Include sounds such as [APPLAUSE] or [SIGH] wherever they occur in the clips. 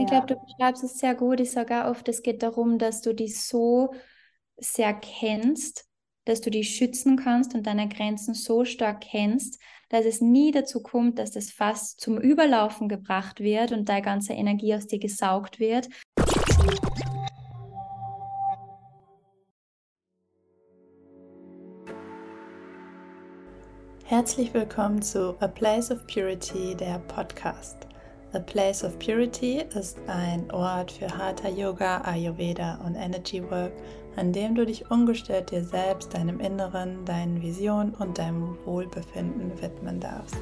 Ich glaube, du beschreibst es sehr gut. Ich sage auch oft, es geht darum, dass du dich so sehr kennst, dass du dich schützen kannst und deine Grenzen so stark kennst, dass es nie dazu kommt, dass das Fass zum Überlaufen gebracht wird und deine ganze Energie aus dir gesaugt wird. Herzlich willkommen zu A Place of Purity, der Podcast. A Place of Purity ist ein Ort für Hatha Yoga, Ayurveda und Energy Work, an dem du dich ungestört dir selbst, deinem Inneren, deinen Visionen und deinem Wohlbefinden widmen darfst.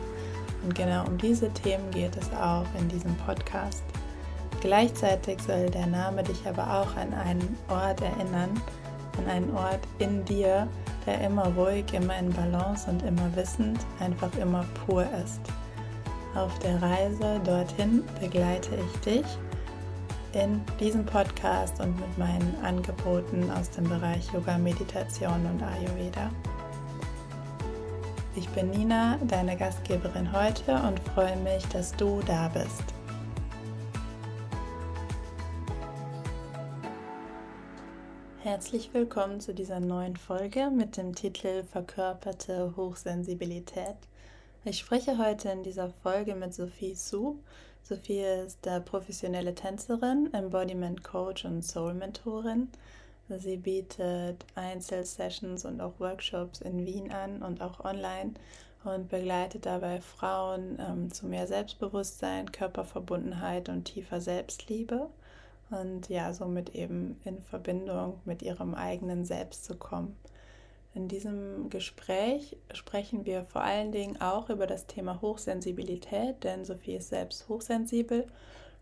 Und genau um diese Themen geht es auch in diesem Podcast. Gleichzeitig soll der Name dich aber auch an einen Ort erinnern, an einen Ort in dir, der immer ruhig, immer in Balance und immer wissend, einfach immer pur ist. Auf der Reise dorthin begleite ich dich in diesem Podcast und mit meinen Angeboten aus dem Bereich Yoga, Meditation und Ayurveda. Ich bin Nina, deine Gastgeberin heute und freue mich, dass du da bist. Herzlich willkommen zu dieser neuen Folge mit dem Titel Verkörperte Hochsensibilität. Ich spreche heute in dieser Folge mit Sophie Su. Sophie ist der professionelle Tänzerin, Embodiment Coach und Soul Mentorin. Sie bietet Einzelsessions und auch Workshops in Wien an und auch online und begleitet dabei Frauen ähm, zu mehr Selbstbewusstsein, Körperverbundenheit und tiefer Selbstliebe und ja, somit eben in Verbindung mit ihrem eigenen Selbst zu kommen. In diesem Gespräch sprechen wir vor allen Dingen auch über das Thema Hochsensibilität, denn Sophie ist selbst hochsensibel.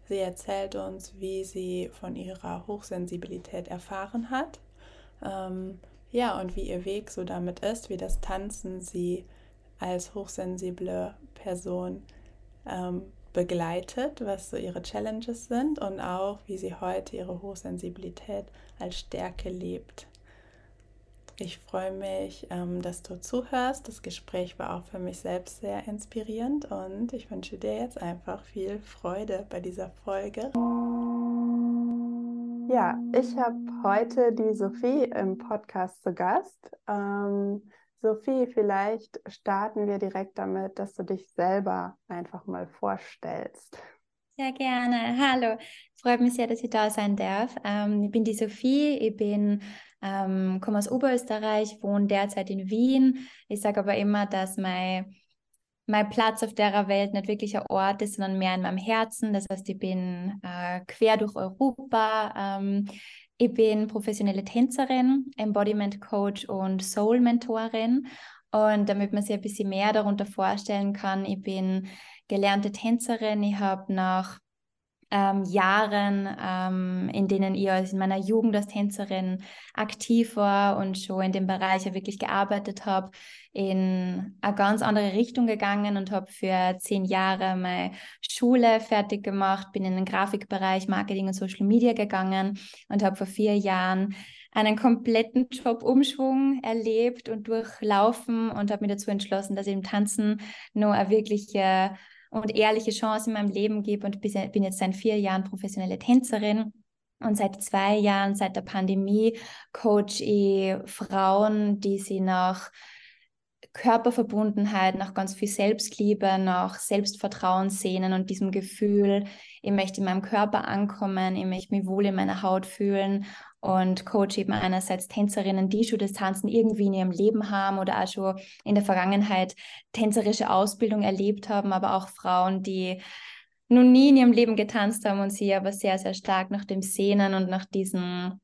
Sie erzählt uns, wie sie von ihrer Hochsensibilität erfahren hat. Ähm, ja, und wie ihr Weg so damit ist, wie das Tanzen sie als hochsensible Person ähm, begleitet, was so ihre Challenges sind und auch, wie sie heute ihre Hochsensibilität als Stärke lebt. Ich freue mich, ähm, dass du zuhörst. Das Gespräch war auch für mich selbst sehr inspirierend und ich wünsche dir jetzt einfach viel Freude bei dieser Folge. Ja, ich habe heute die Sophie im Podcast zu Gast. Ähm, Sophie, vielleicht starten wir direkt damit, dass du dich selber einfach mal vorstellst. Sehr gerne. Hallo, freut mich sehr, dass ich da sein darf. Ähm, ich bin die Sophie, ich bin, ähm, komme aus Oberösterreich, wohne derzeit in Wien. Ich sage aber immer, dass mein, mein Platz auf der Welt nicht wirklich ein Ort ist, sondern mehr in meinem Herzen. Das heißt, ich bin äh, quer durch Europa. Ähm, ich bin professionelle Tänzerin, Embodiment Coach und Soul Mentorin. Und damit man sich ein bisschen mehr darunter vorstellen kann, ich bin gelernte Tänzerin. Ich habe nach ähm, Jahren, ähm, in denen ich in meiner Jugend als Tänzerin aktiv war und schon in dem Bereich ja wirklich gearbeitet habe, in eine ganz andere Richtung gegangen und habe für zehn Jahre meine Schule fertig gemacht, bin in den Grafikbereich, Marketing und Social Media gegangen und habe vor vier Jahren einen kompletten Jobumschwung erlebt und durchlaufen und habe mich dazu entschlossen, dass ich im Tanzen nur eine wirkliche und ehrliche Chance in meinem Leben gebe und bin jetzt seit vier Jahren professionelle Tänzerin. Und seit zwei Jahren, seit der Pandemie, coach ich Frauen, die sie nach Körperverbundenheit, nach ganz viel Selbstliebe, nach Selbstvertrauen sehnen und diesem Gefühl, ich möchte in meinem Körper ankommen, ich möchte mich wohl in meiner Haut fühlen und coach eben einerseits Tänzerinnen, die schon das Tanzen irgendwie in ihrem Leben haben oder auch schon in der Vergangenheit tänzerische Ausbildung erlebt haben, aber auch Frauen, die noch nie in ihrem Leben getanzt haben und sie aber sehr, sehr stark nach dem Sehnen und nach diesem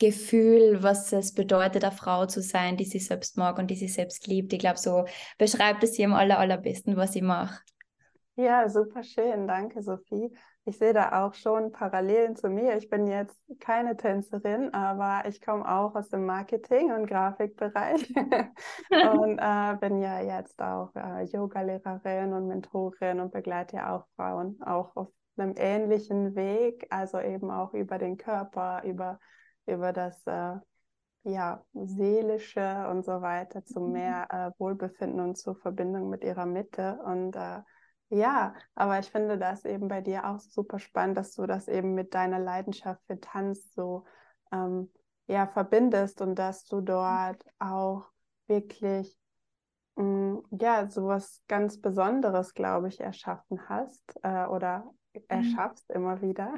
Gefühl, was es bedeutet, eine Frau zu sein, die sich selbst mag und die sich selbst liebt. Ich glaube, so beschreibt es sie am aller, allerbesten, was sie macht. Ja, super schön. Danke, Sophie. Ich sehe da auch schon Parallelen zu mir. Ich bin jetzt keine Tänzerin, aber ich komme auch aus dem Marketing- und Grafikbereich [LAUGHS] und äh, bin ja jetzt auch äh, Yoga-Lehrerin und Mentorin und begleite ja auch Frauen auch auf einem ähnlichen Weg, also eben auch über den Körper, über, über das äh, ja, seelische und so weiter zu mhm. mehr äh, Wohlbefinden und zur Verbindung mit ihrer Mitte und äh, Ja, aber ich finde das eben bei dir auch super spannend, dass du das eben mit deiner Leidenschaft für Tanz so ähm, ja, verbindest und dass du dort auch wirklich mh, mm, ja, sowas ganz Besonderes, glaube ich, erschaffen hast äh, oder erschaffst immer wieder.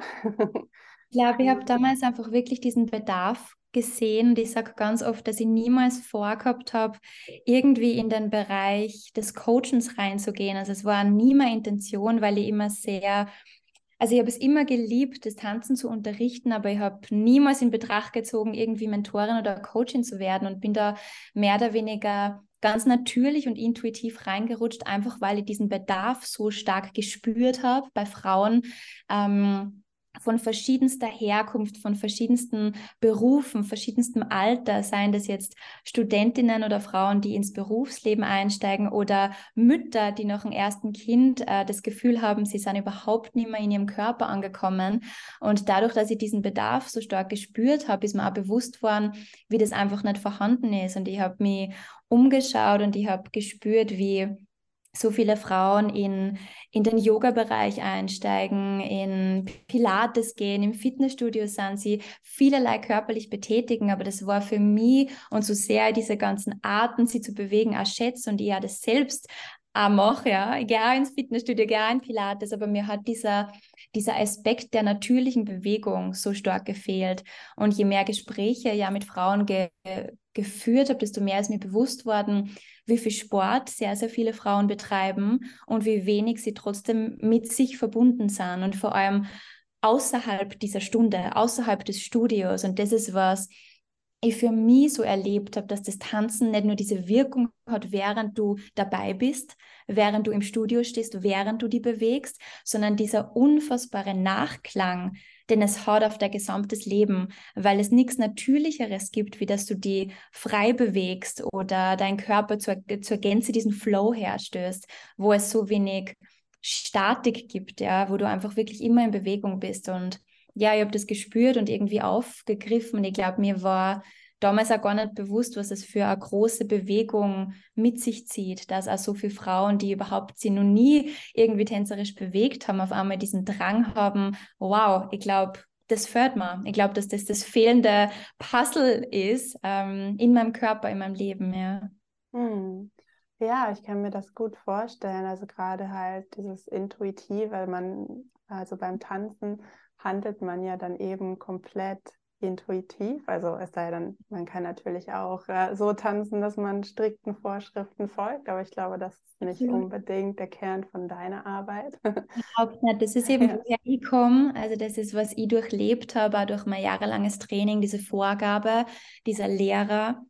ich glaube, ich habe damals einfach wirklich diesen Bedarf gesehen und ich sage ganz oft, dass ich niemals vorgehabt habe, irgendwie in den Bereich des Coachens reinzugehen. Also es war nie meine Intention, weil ich immer sehr also ich habe es immer geliebt, das Tanzen zu unterrichten, aber ich habe niemals in Betracht gezogen, irgendwie Mentorin oder Coachin zu werden und bin da mehr oder weniger ganz natürlich und intuitiv reingerutscht, einfach weil ich diesen Bedarf so stark gespürt habe bei Frauen. Ähm, von verschiedenster Herkunft, von verschiedensten Berufen, verschiedenstem Alter, seien das jetzt Studentinnen oder Frauen, die ins Berufsleben einsteigen oder Mütter, die nach dem ersten Kind äh, das Gefühl haben, sie sind überhaupt nicht mehr in ihrem Körper angekommen. Und dadurch, dass ich diesen Bedarf so stark gespürt habe, ist mir auch bewusst worden, wie das einfach nicht vorhanden ist. Und ich habe mich umgeschaut und ich habe gespürt, wie so viele Frauen in, in den Yoga-Bereich einsteigen, in Pilates gehen, im Fitnessstudio sind sie vielerlei körperlich betätigen, aber das war für mich und so sehr diese ganzen Arten, sie zu bewegen, auch schätze und ich ja das selbst auch mache, ja. Auch ins Fitnessstudio, in Pilates, aber mir hat dieser, dieser Aspekt der natürlichen Bewegung so stark gefehlt. Und je mehr Gespräche ja mit Frauen ge geführt habe, desto mehr ist mir bewusst worden, wie viel Sport sehr, sehr viele Frauen betreiben und wie wenig sie trotzdem mit sich verbunden sind und vor allem außerhalb dieser Stunde, außerhalb des Studios. Und das ist was, ich für mich so erlebt habe, dass das Tanzen nicht nur diese Wirkung hat, während du dabei bist, während du im Studio stehst, während du die bewegst, sondern dieser unfassbare Nachklang, den es hat auf dein gesamtes Leben, weil es nichts Natürlicheres gibt, wie dass du die frei bewegst oder dein Körper zur, zur Gänze diesen Flow herstößt, wo es so wenig Statik gibt, ja, wo du einfach wirklich immer in Bewegung bist und ja, ich habe das gespürt und irgendwie aufgegriffen. Und ich glaube, mir war damals auch gar nicht bewusst, was es für eine große Bewegung mit sich zieht, dass auch so viele Frauen, die überhaupt sie noch nie irgendwie tänzerisch bewegt haben, auf einmal diesen Drang haben, wow, ich glaube, das fördert mir. Ich glaube, dass das das fehlende Puzzle ist ähm, in meinem Körper, in meinem Leben, ja. Hm. Ja, ich kann mir das gut vorstellen. Also gerade halt dieses Intuitive, man, also beim Tanzen handelt man ja dann eben komplett intuitiv. Also es sei denn, man kann natürlich auch äh, so tanzen, dass man strikten Vorschriften folgt, aber ich glaube, das ist nicht ja. unbedingt der Kern von deiner Arbeit. Überhaupt nicht. Das ist [LAUGHS] eben, ja. woher ich komme. Also das ist, was ich durchlebt habe, durch mein jahrelanges Training, diese Vorgabe dieser Lehrer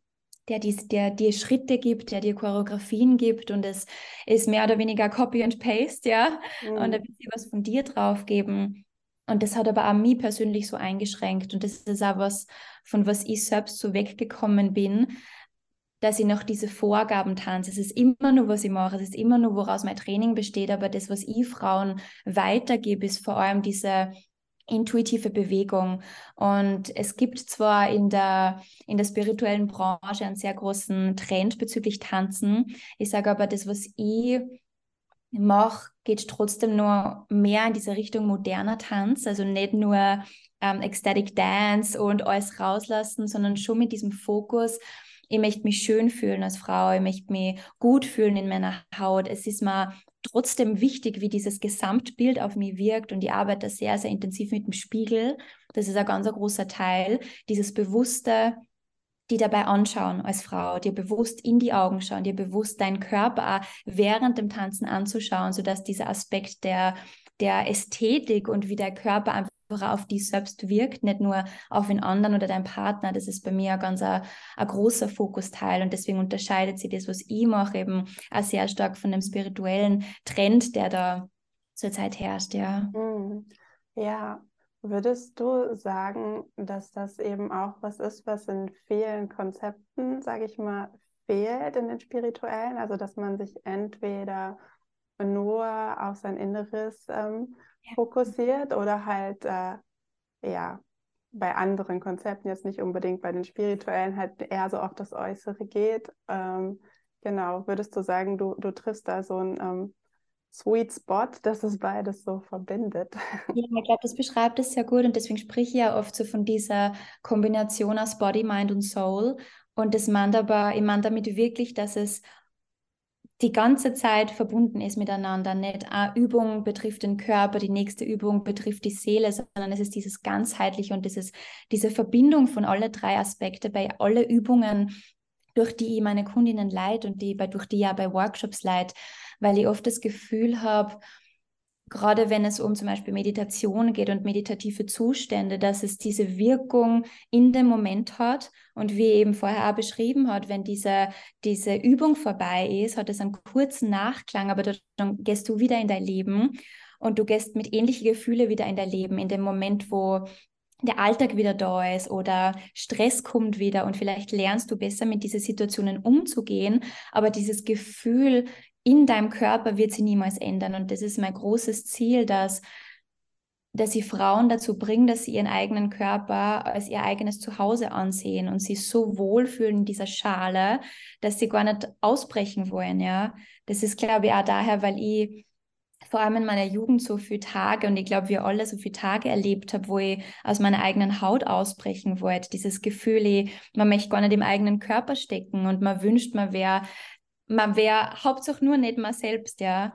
der dir der dir Schritte gibt, der dir Choreografien gibt und es ist mehr oder weniger Copy and Paste, ja. Mhm. Und da wird sie was von dir drauf geben. Und das hat aber auch mich persönlich so eingeschränkt. Und das ist auch was, von was ich selbst so weggekommen bin, dass ich noch diese Vorgaben tanze. Es ist immer nur, was ich mache. Es ist immer nur, woraus mein Training besteht. Aber das, was ich Frauen weitergebe, ist vor allem diese intuitive Bewegung. Und es gibt zwar in der, in der spirituellen Branche einen sehr großen Trend bezüglich Tanzen. Ich sage aber, das, was ich mache, geht trotzdem nur mehr in diese Richtung moderner Tanz, also nicht nur ähm, Ecstatic Dance und alles rauslassen, sondern schon mit diesem Fokus, ich möchte mich schön fühlen als Frau, ich möchte mich gut fühlen in meiner Haut. Es ist mir trotzdem wichtig, wie dieses Gesamtbild auf mich wirkt und ich arbeite sehr, sehr intensiv mit dem Spiegel. Das ist ein ganz großer Teil, dieses bewusste die dabei anschauen als Frau, dir bewusst in die Augen schauen, dir bewusst deinen Körper während dem Tanzen anzuschauen, sodass dieser Aspekt der, der Ästhetik und wie der Körper einfach auf dich selbst wirkt, nicht nur auf den anderen oder deinen Partner. Das ist bei mir ein ganz ein, ein großer Fokusteil und deswegen unterscheidet sich das, was ich mache, eben auch sehr stark von dem spirituellen Trend, der da zurzeit herrscht, ja. Mhm. Ja, Würdest du sagen, dass das eben auch was ist, was in vielen Konzepten, sage ich mal, fehlt in den spirituellen? Also, dass man sich entweder nur auf sein Inneres ähm, ja. fokussiert oder halt, äh, ja, bei anderen Konzepten, jetzt nicht unbedingt bei den spirituellen, halt eher so auf das Äußere geht. Ähm, genau, würdest du sagen, du, du triffst da so ein ähm, Sweet Spot, dass es beides so verbindet. [LAUGHS] Ja, ich glaube, das beschreibt es sehr gut und deswegen spreche ich ja oft so von dieser Kombination aus Body, Mind und Soul. Und das aber, ich meine damit wirklich, dass es die ganze Zeit verbunden ist miteinander. Nicht eine Übung betrifft den Körper, die nächste Übung betrifft die Seele, sondern es ist dieses ganzheitliche und dieses, diese Verbindung von alle drei Aspekte bei alle Übungen, durch die ich meine Kundinnen leite und die durch die ja bei Workshops leite, weil ich oft das Gefühl habe, gerade wenn es um zum Beispiel Meditation geht und meditative Zustände, dass es diese Wirkung in dem Moment hat. Und wie eben vorher auch beschrieben hat, wenn diese, diese Übung vorbei ist, hat es einen kurzen Nachklang, aber dann gehst du wieder in dein Leben und du gehst mit ähnlichen Gefühlen wieder in dein Leben, in dem Moment, wo der Alltag wieder da ist oder Stress kommt wieder und vielleicht lernst du besser mit diesen Situationen umzugehen, aber dieses Gefühl in deinem Körper wird sich niemals ändern. Und das ist mein großes Ziel, dass, dass ich Frauen dazu bringen, dass sie ihren eigenen Körper als ihr eigenes Zuhause ansehen und sie so wohlfühlen in dieser Schale, dass sie gar nicht ausbrechen wollen. Ja, das ist, glaube ich, auch daher, weil ich vor allem in meiner Jugend so viele Tage und ich glaube, wir alle so viele Tage erlebt haben, wo ich aus meiner eigenen Haut ausbrechen wollte. Dieses Gefühl, ich, man möchte gar nicht im eigenen Körper stecken und man wünscht, man wäre man wäre hauptsächlich nur nicht mal selbst, ja.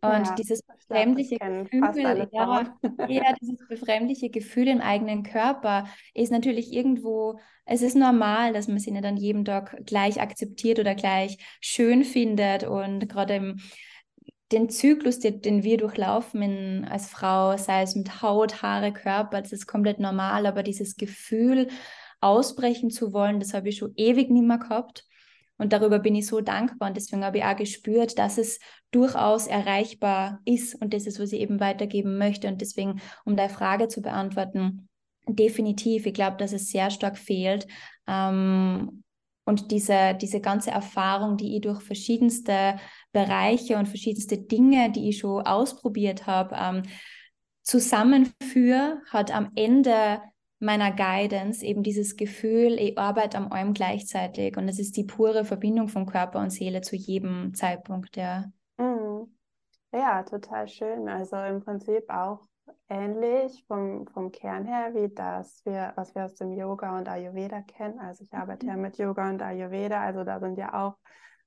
Und ja, dieses befremdliche Gefühl, ja, ja, dieses befremdliche Gefühl im eigenen Körper ist natürlich irgendwo, es ist normal, dass man sich nicht an jedem Tag gleich akzeptiert oder gleich schön findet. Und gerade im den Zyklus, den, den wir durchlaufen in, als Frau, sei es mit Haut, Haare, Körper, das ist komplett normal, aber dieses Gefühl, ausbrechen zu wollen, das habe ich schon ewig nicht mehr gehabt. Und darüber bin ich so dankbar und deswegen habe ich auch gespürt, dass es durchaus erreichbar ist und das ist, was ich eben weitergeben möchte. Und deswegen, um deine Frage zu beantworten, definitiv, ich glaube, dass es sehr stark fehlt. Ähm, und diese, diese ganze Erfahrung, die ich durch verschiedenste Bereiche und verschiedenste Dinge, die ich schon ausprobiert habe, ähm, zusammenführe, hat am Ende meiner Guidance eben dieses Gefühl, ich arbeite am allem gleichzeitig und es ist die pure Verbindung von Körper und Seele zu jedem Zeitpunkt, ja. Mhm. Ja, total schön. Also im Prinzip auch ähnlich vom, vom Kern her, wie das wir, was wir aus dem Yoga und Ayurveda kennen. Also ich arbeite mhm. ja mit Yoga und Ayurveda, also da sind ja auch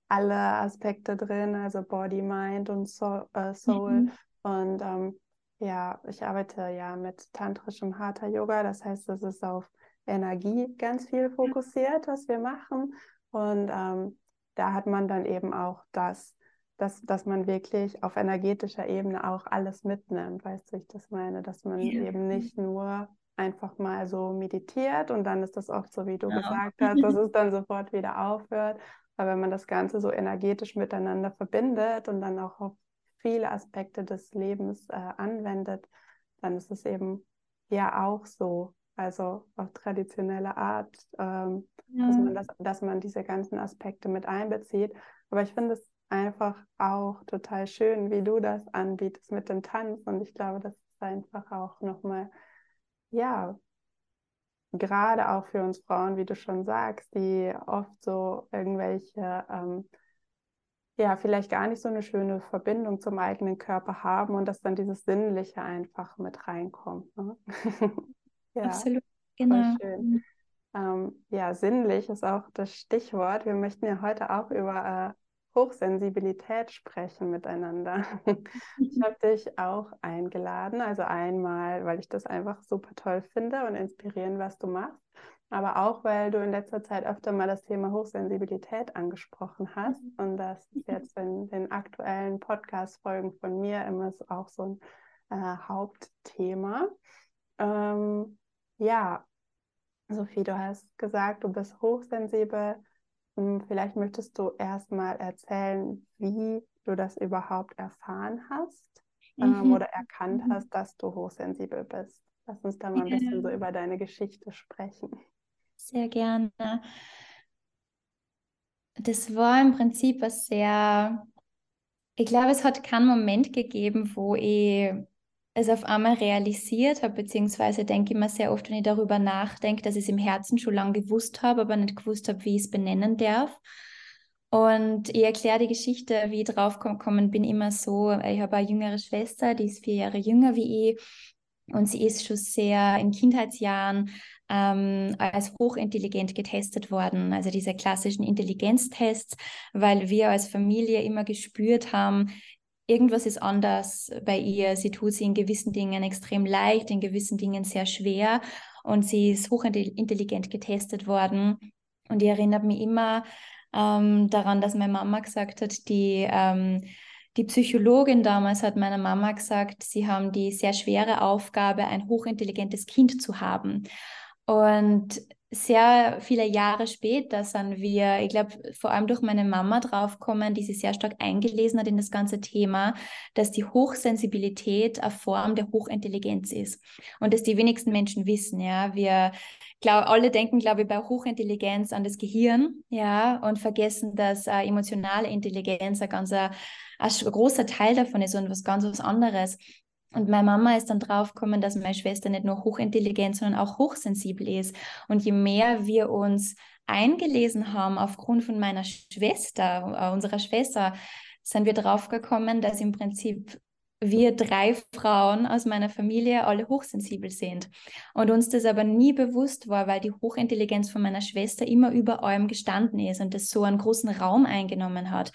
alle Aspekte drin, also Body, Mind und Soul. Äh, Soul. Mhm. Und ähm, ja, ich arbeite ja mit tantrischem Hatha Yoga, das heißt, es ist auf Energie ganz viel fokussiert, was wir machen. Und ähm, da hat man dann eben auch das, dass, dass man wirklich auf energetischer Ebene auch alles mitnimmt, weißt du, ich das meine, dass man ja. eben nicht nur einfach mal so meditiert und dann ist das oft so, wie du ja. gesagt hast, dass [LAUGHS] es dann sofort wieder aufhört. Aber wenn man das Ganze so energetisch miteinander verbindet und dann auch auf viele Aspekte des Lebens äh, anwendet, dann ist es eben ja auch so, also auf traditionelle Art, ähm, ja. dass, man das, dass man diese ganzen Aspekte mit einbezieht. Aber ich finde es einfach auch total schön, wie du das anbietest mit dem Tanz. Und ich glaube, das ist einfach auch nochmal, ja, gerade auch für uns Frauen, wie du schon sagst, die oft so irgendwelche ähm, ja, vielleicht gar nicht so eine schöne Verbindung zum eigenen Körper haben und dass dann dieses Sinnliche einfach mit reinkommt. Ne? [LAUGHS] ja, Absolut, genau. Ähm, ja, sinnlich ist auch das Stichwort. Wir möchten ja heute auch über äh, Hochsensibilität sprechen miteinander. [LAUGHS] ich habe dich auch eingeladen, also einmal, weil ich das einfach super toll finde und inspirieren, was du machst aber auch, weil du in letzter Zeit öfter mal das Thema Hochsensibilität angesprochen hast. Mhm. Und das ist [LAUGHS] jetzt in den aktuellen Podcast-Folgen von mir immer auch so ein äh, Hauptthema. Ähm, ja, Sophie, du hast gesagt, du bist hochsensibel. Hm, vielleicht möchtest du erstmal erzählen, wie du das überhaupt erfahren hast ähm, mhm. oder erkannt mhm. hast, dass du hochsensibel bist. Lass uns da mal ein bisschen so über deine Geschichte sprechen. Sehr gerne. Das war im Prinzip was sehr, ich glaube, es hat keinen Moment gegeben, wo ich es auf einmal realisiert habe, beziehungsweise denke ich mir sehr oft, wenn ich darüber nachdenke, dass ich es im Herzen schon lange gewusst habe, aber nicht gewusst habe, wie ich es benennen darf. Und ich erkläre die Geschichte, wie ich drauf gekommen bin, immer so. Ich habe eine jüngere Schwester, die ist vier Jahre jünger wie ich. Und sie ist schon sehr in Kindheitsjahren ähm, als hochintelligent getestet worden. Also diese klassischen Intelligenztests, weil wir als Familie immer gespürt haben, irgendwas ist anders bei ihr. Sie tut sie in gewissen Dingen extrem leicht, in gewissen Dingen sehr schwer. Und sie ist hochintelligent getestet worden. Und ich erinnere mich immer ähm, daran, dass meine Mama gesagt hat, die ähm, die Psychologin damals hat meiner Mama gesagt, sie haben die sehr schwere Aufgabe, ein hochintelligentes Kind zu haben. Und sehr viele Jahre später sind wir, ich glaube, vor allem durch meine Mama draufgekommen, die sich sehr stark eingelesen hat in das ganze Thema, dass die Hochsensibilität eine Form der Hochintelligenz ist. Und dass die wenigsten Menschen wissen, ja. Wir glaub, alle denken, glaube ich, bei Hochintelligenz an das Gehirn, ja, und vergessen, dass äh, emotionale Intelligenz ein ganz ein, ein großer Teil davon ist und was ganz was anderes. Und meine Mama ist dann draufgekommen, dass meine Schwester nicht nur hochintelligent, sondern auch hochsensibel ist. Und je mehr wir uns eingelesen haben aufgrund von meiner Schwester, äh, unserer Schwester, sind wir draufgekommen, dass im Prinzip wir drei Frauen aus meiner Familie alle hochsensibel sind. Und uns das aber nie bewusst war, weil die Hochintelligenz von meiner Schwester immer über allem gestanden ist und das so einen großen Raum eingenommen hat.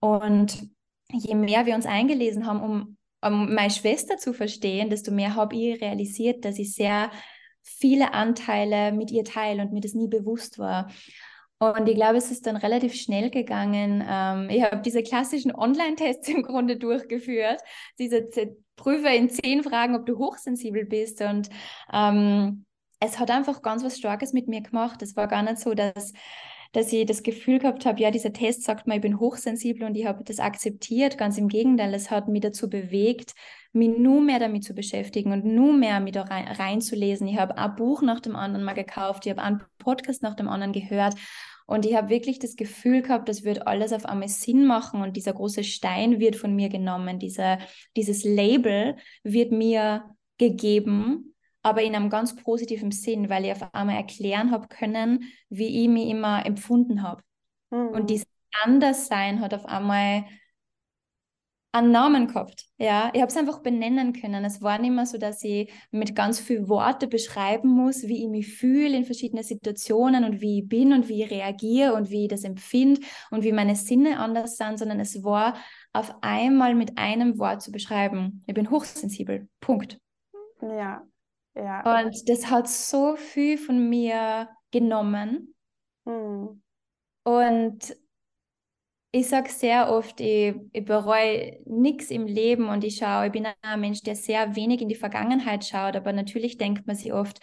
Und je mehr wir uns eingelesen haben, um um meine Schwester zu verstehen, desto mehr habe ich realisiert, dass ich sehr viele Anteile mit ihr teile und mir das nie bewusst war. Und ich glaube, es ist dann relativ schnell gegangen. Ähm, ich habe diese klassischen Online-Tests [LAUGHS] im Grunde durchgeführt. Diese Prüfe in zehn Fragen, ob du hochsensibel bist. Und ähm, es hat einfach ganz was Starkes mit mir gemacht. Es war gar nicht so, dass dass ich das Gefühl gehabt habe, ja, dieser Test sagt mir, ich bin hochsensibel und ich habe das akzeptiert. Ganz im Gegenteil, es hat mich dazu bewegt, mich nur mehr damit zu beschäftigen und nur mehr mich da rein, reinzulesen. Ich habe ein Buch nach dem anderen mal gekauft, ich habe einen Podcast nach dem anderen gehört und ich habe wirklich das Gefühl gehabt, das wird alles auf einmal Sinn machen und dieser große Stein wird von mir genommen, dieser, dieses Label wird mir gegeben aber in einem ganz positiven Sinn, weil ich auf einmal erklären habe können, wie ich mich immer empfunden habe. Mhm. Und dieses Anderssein hat auf einmal einen Namen gehabt. Ja, ich habe es einfach benennen können. Es war nicht mehr so, dass ich mit ganz viel Worte beschreiben muss, wie ich mich fühle in verschiedenen Situationen und wie ich bin und wie ich reagiere und wie ich das empfinde und wie meine Sinne anders sind, sondern es war auf einmal mit einem Wort zu beschreiben. Ich bin hochsensibel. Punkt. Ja, ja. Und das hat so viel von mir genommen. Mhm. Und ich sage sehr oft, ich, ich bereue nichts im Leben und ich schaue, ich bin ein Mensch, der sehr wenig in die Vergangenheit schaut, aber natürlich denkt man sich oft,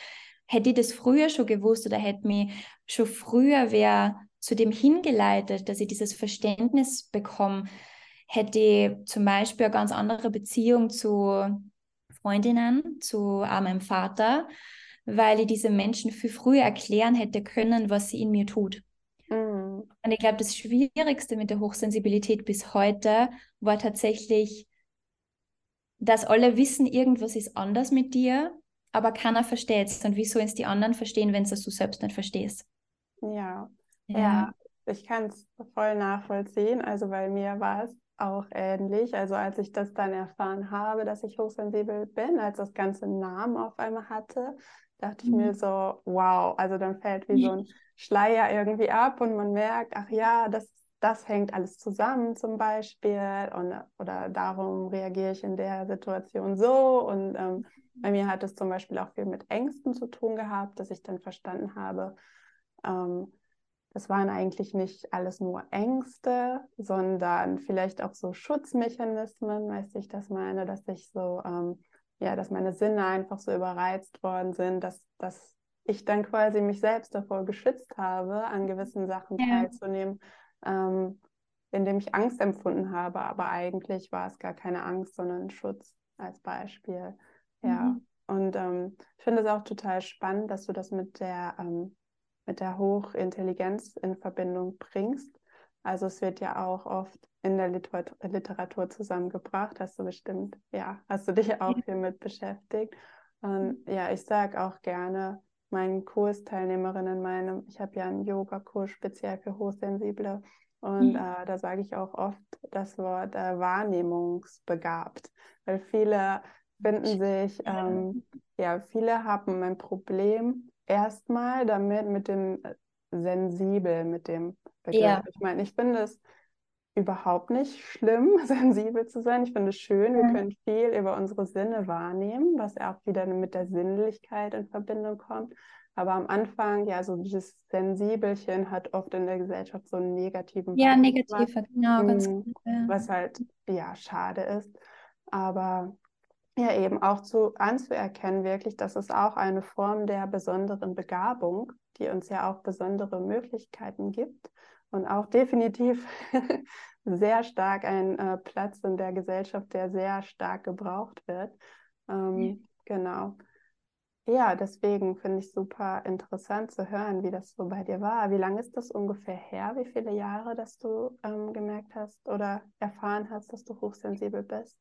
hätte ich das früher schon gewusst oder hätte mich schon früher wer zu dem hingeleitet, dass ich dieses Verständnis bekomme, hätte ich zum Beispiel eine ganz andere Beziehung zu Freundinnen, zu äh, meinem Vater, weil ich diese Menschen viel früher erklären hätte können, was sie in mir tut. Mhm. Und ich glaube, das Schwierigste mit der Hochsensibilität bis heute war tatsächlich, dass alle wissen, irgendwas ist anders mit dir, aber keiner versteht es. Und wieso es die anderen verstehen, wenn es du selbst nicht verstehst? Ja, ja, ja ich kann es voll nachvollziehen. Also, weil mir war es auch ähnlich. Also als ich das dann erfahren habe, dass ich hochsensibel bin, als das ganze Namen auf einmal hatte, dachte ich mhm. mir so, wow, also dann fällt wie so ein Schleier irgendwie ab und man merkt, ach ja, das, das hängt alles zusammen zum Beispiel und, oder darum reagiere ich in der Situation so und ähm, bei mir hat es zum Beispiel auch viel mit Ängsten zu tun gehabt, dass ich dann verstanden habe, ähm, das waren eigentlich nicht alles nur Ängste, sondern vielleicht auch so Schutzmechanismen, weißt du, ich das meine, dass ich so, ähm, ja, dass meine Sinne einfach so überreizt worden sind, dass, dass ich dann quasi mich selbst davor geschützt habe, an gewissen Sachen ja. teilzunehmen, ähm, indem ich Angst empfunden habe. Aber eigentlich war es gar keine Angst, sondern Schutz als Beispiel. Ja. Mhm. Und ähm, ich finde es auch total spannend, dass du das mit der ähm, mit der Hochintelligenz in Verbindung bringst. Also es wird ja auch oft in der Literatur zusammengebracht, hast du bestimmt, ja, hast du dich auch viel mit beschäftigt. Und ja, ich sage auch gerne meinen Kursteilnehmerinnen, meinem, ich habe ja einen Yoga-Kurs speziell für Hochsensible, Und mhm. äh, da sage ich auch oft das Wort äh, wahrnehmungsbegabt, weil viele finden sich, ähm, ja, viele haben ein Problem erstmal damit, mit dem äh, sensibel, mit dem Begriff. Ja. Ich meine, ich finde es überhaupt nicht schlimm, [LAUGHS] sensibel zu sein. Ich finde es schön, wir können viel über unsere Sinne wahrnehmen, was auch wieder mit der Sinnlichkeit in Verbindung kommt. Aber am Anfang, ja, so dieses Sensibelchen hat oft in der Gesellschaft so einen negativen Ja, negativer, genau, ganz gut. Was halt, ja, schade ist. Aber ja, eben auch zu anzuerkennen, wirklich, dass es auch eine Form der besonderen Begabung, die uns ja auch besondere Möglichkeiten gibt und auch definitiv [LAUGHS] sehr stark ein äh, Platz in der Gesellschaft, der sehr stark gebraucht wird. Ähm, ja. Genau. Ja, deswegen finde ich super interessant zu hören, wie das so bei dir war. Wie lange ist das ungefähr her? Wie viele Jahre, dass du ähm, gemerkt hast oder erfahren hast, dass du hochsensibel bist?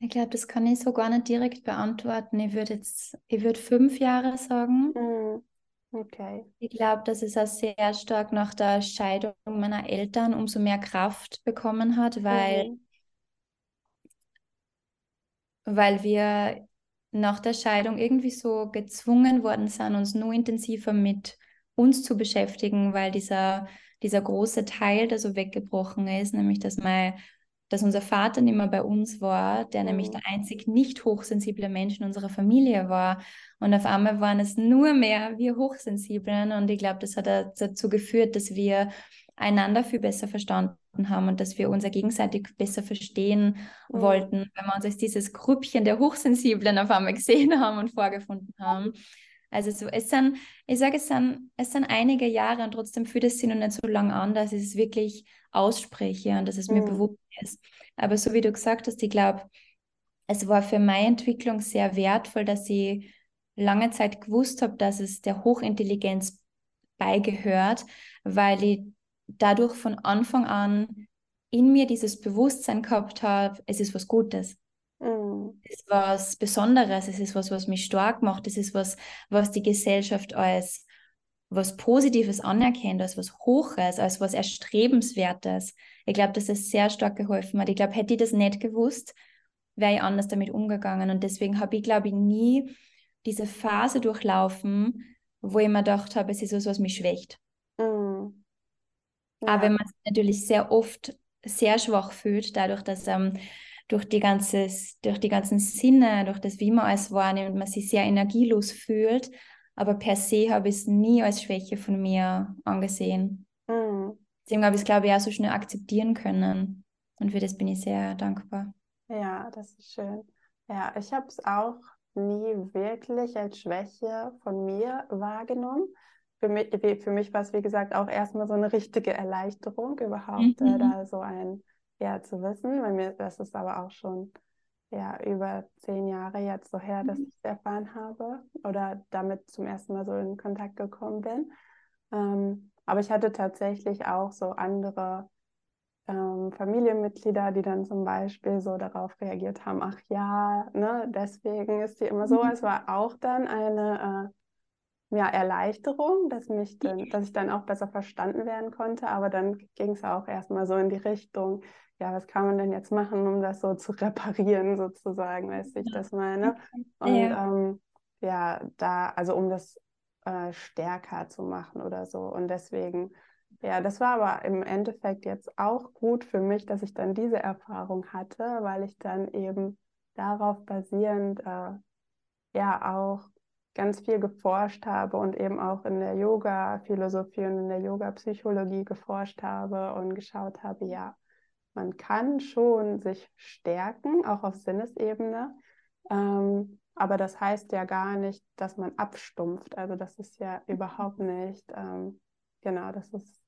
Ich glaube, das kann ich so gar nicht direkt beantworten. Ich würde jetzt, ich würde fünf Jahre sagen. Mm. Okay. Ich glaube, dass es auch sehr stark nach der Scheidung meiner Eltern umso mehr Kraft bekommen hat, weil, mhm. weil wir nach der Scheidung irgendwie so gezwungen worden sind, uns nur intensiver mit uns zu beschäftigen, weil dieser, dieser große Teil, der so weggebrochen ist, nämlich dass mein dass unser Vater nicht mehr bei uns war, der mhm. nämlich der einzig nicht hochsensible Mensch in unserer Familie war. Und auf einmal waren es nur mehr wir Hochsensiblen. Und ich glaube, das hat dazu geführt, dass wir einander viel besser verstanden haben und dass wir uns gegenseitig besser verstehen mhm. wollten, weil wir uns als dieses Grüppchen der Hochsensiblen auf einmal gesehen haben und vorgefunden haben. Also so, es sind, ich sage, es sind, es sind einige Jahre und trotzdem fühlt es sich noch nicht so lange an, dass ich es wirklich ausspreche und dass es mir mhm. bewusst ist. Aber so wie du gesagt hast, ich glaube, es war für meine Entwicklung sehr wertvoll, dass ich lange Zeit gewusst habe, dass es der Hochintelligenz beigehört, weil ich dadurch von Anfang an in mir dieses Bewusstsein gehabt habe, es ist was Gutes. Mhm. Es ist was Besonderes, es ist was, was mich stark macht, es ist was, was die Gesellschaft als was Positives anerkennt, als was Hoches, als was Erstrebenswertes. Ich glaube, dass es sehr stark geholfen hat. Ich glaube, hätte ich das nicht gewusst, wäre ich anders damit umgegangen. Und deswegen habe ich, glaube ich, nie diese Phase durchlaufen, wo ich mir gedacht habe, es ist was, was mich schwächt. Mhm. Ja. Aber wenn man sich natürlich sehr oft sehr schwach fühlt, dadurch, dass ähm, durch die, ganze, durch die ganzen Sinne, durch das, wie man alles wahrnimmt, man sich sehr energielos fühlt. Aber per se habe ich es nie als Schwäche von mir angesehen. Mhm. Deswegen habe ich es, glaube ich, auch so schnell akzeptieren können. Und für das bin ich sehr dankbar. Ja, das ist schön. Ja, ich habe es auch nie wirklich als Schwäche von mir wahrgenommen. Für mich, für mich war es, wie gesagt, auch erstmal so eine richtige Erleichterung, überhaupt äh, mhm. äh, da so ein ja, zu wissen. Bei mir das ist aber auch schon ja, über zehn Jahre jetzt so her, dass mhm. ich es erfahren habe oder damit zum ersten Mal so in Kontakt gekommen bin. Ähm, aber ich hatte tatsächlich auch so andere ähm, Familienmitglieder, die dann zum Beispiel so darauf reagiert haben, ach ja, ne, deswegen ist die immer so. Mhm. Es war auch dann eine äh, ja, Erleichterung, dass, mich dann, dass ich dann auch besser verstanden werden konnte. Aber dann ging es auch erstmal so in die Richtung, ja, was kann man denn jetzt machen, um das so zu reparieren, sozusagen, weiß ich das meine. [LAUGHS] Und ja, ähm, ja da, also um das äh, stärker zu machen oder so. Und deswegen, ja, das war aber im Endeffekt jetzt auch gut für mich, dass ich dann diese Erfahrung hatte, weil ich dann eben darauf basierend äh, ja auch ganz viel geforscht habe und eben auch in der Yoga-Philosophie und in der Yoga-Psychologie geforscht habe und geschaut habe, ja, man kann schon sich stärken, auch auf Sinnesebene. Ähm, aber das heißt ja gar nicht, dass man abstumpft. Also das ist ja überhaupt nicht, ähm, genau, das ist,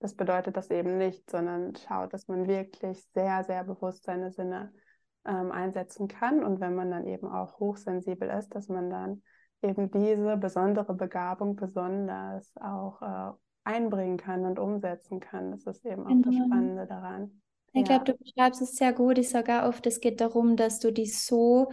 das bedeutet das eben nicht, sondern schaut, dass man wirklich sehr, sehr bewusst seine Sinne ähm, einsetzen kann. Und wenn man dann eben auch hochsensibel ist, dass man dann eben diese besondere Begabung besonders auch äh, einbringen kann und umsetzen kann. Das ist eben auch genau. das Spannende daran. Ich ja. glaube, du beschreibst es sehr gut. Ich sage auch oft, es geht darum, dass du dich so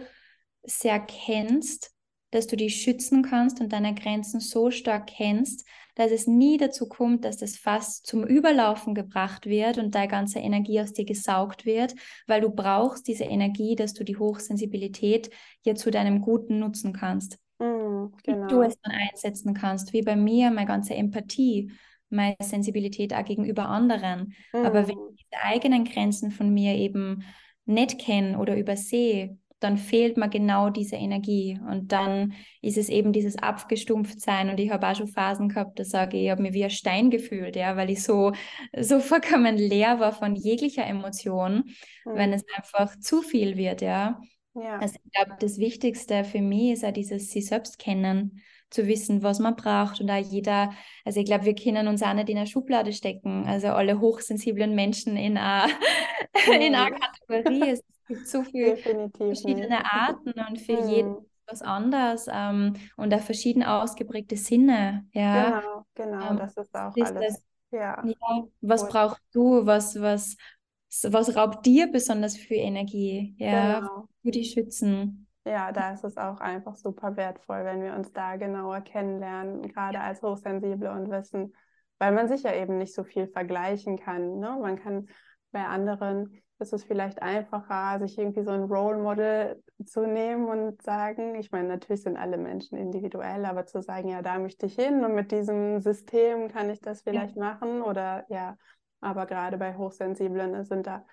sehr kennst, dass du dich schützen kannst und deine Grenzen so stark kennst, dass es nie dazu kommt, dass das Fass zum Überlaufen gebracht wird und deine ganze Energie aus dir gesaugt wird, weil du brauchst diese Energie, dass du die Hochsensibilität hier zu deinem Guten nutzen kannst. Mm, genau. Du es dann einsetzen kannst, wie bei mir, meine ganze Empathie, meine Sensibilität auch gegenüber anderen. Mm. Aber wenn ich diese eigenen Grenzen von mir eben nicht kenne oder übersehe, dann fehlt mir genau diese Energie. Und dann ist es eben dieses Abgestumpftsein. Und ich habe auch schon Phasen gehabt, da sage ich, ich habe mich wie ein Stein gefühlt, ja, weil ich so, so vollkommen leer war von jeglicher Emotion, mhm. wenn es einfach zu viel wird, ja. Ja. Also ich glaube, das Wichtigste für mich ist ja dieses sich selbst kennen zu wissen, was man braucht und auch jeder, also ich glaube, wir können uns auch nicht in eine Schublade stecken, also alle hochsensiblen Menschen in einer, [LAUGHS] in einer Kategorie. Es gibt so viele verschiedene nicht. Arten und für mhm. [LAUGHS] jeden was anderes ähm, und auch verschieden ausgeprägte Sinne. Ja, genau, genau, ähm, das ist auch ist alles. Das, ja. ja. was Gut. brauchst du? Was, was, was raubt dir besonders viel Energie? Ja, genau. für die schützen. Ja, da ist es auch einfach super wertvoll, wenn wir uns da genauer kennenlernen, gerade als Hochsensible und wissen, weil man sich ja eben nicht so viel vergleichen kann. Ne? Man kann bei anderen ist es vielleicht einfacher, sich irgendwie so ein Role Model zu nehmen und sagen, ich meine, natürlich sind alle Menschen individuell, aber zu sagen, ja, da möchte ich hin und mit diesem System kann ich das vielleicht ja. machen oder ja, aber gerade bei Hochsensiblen sind da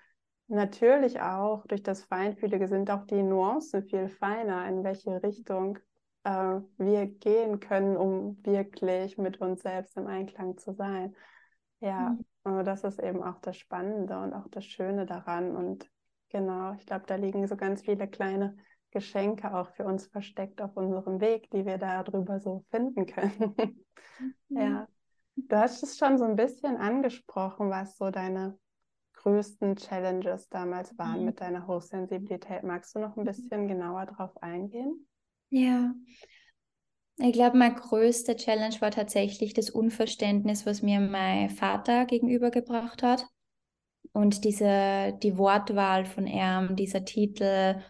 natürlich auch durch das Feinfühlige sind auch die Nuancen viel feiner, in welche Richtung äh, wir gehen können, um wirklich mit uns selbst im Einklang zu sein. Ja, mhm. das ist eben auch das Spannende und auch das Schöne daran. Und genau, ich glaube, da liegen so ganz viele kleine Geschenke auch für uns versteckt auf unserem Weg, die wir darüber so finden können. [LAUGHS] Mhm. Ja, du hast es schon so ein bisschen angesprochen, was so deine größten Challenges damals waren mhm. mit deiner Hochsensibilität. Magst du noch ein bisschen genauer darauf eingehen? Ja, ich glaube, meine größte Challenge war tatsächlich das Unverständnis, was mir mein Vater gegenübergebracht hat. Und diese, die Wortwahl von ihm, dieser Titel,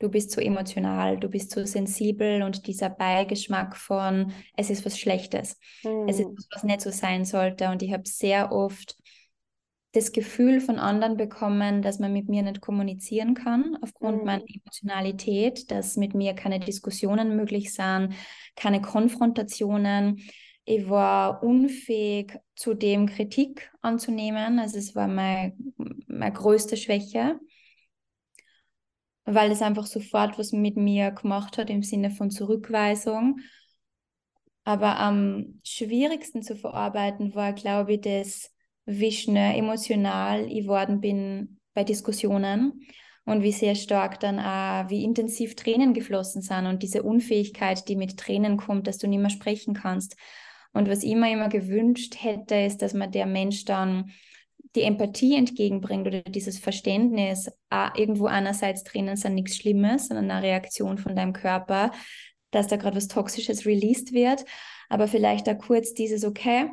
du bist zu emotional, du bist zu sensibel und dieser Beigeschmack von, es ist was Schlechtes, mhm. es ist hm. was, was nicht so sein sollte. Und ich habe sehr oft das Gefühl von anderen bekommen, dass man mit mir nicht kommunizieren kann aufgrund mhm. meiner Emotionalität, dass mit mir keine Diskussionen möglich sind, keine Konfrontationen. Ich war unfähig, zudem Kritik anzunehmen. Also es war meine, meine größte Schwäche, weil es einfach sofort was mit mir gemacht hat im Sinne von Zurückweisung. Aber am schwierigsten zu verarbeiten war, glaube ich, das, wie schnell emotional ich worden bin bei Diskussionen und wie sehr stark dann auch, wie intensiv Tränen geflossen sind und diese Unfähigkeit, die mit Tränen kommt, dass du nicht mehr sprechen kannst. Und was ich mir immer gewünscht hätte, ist, dass man der Mensch dann die Empathie entgegenbringt oder dieses Verständnis, ah, irgendwo einerseits Tränen sind nichts Schlimmes, sondern eine Reaktion von deinem Körper, dass da gerade was Toxisches released wird, aber vielleicht da kurz dieses, okay,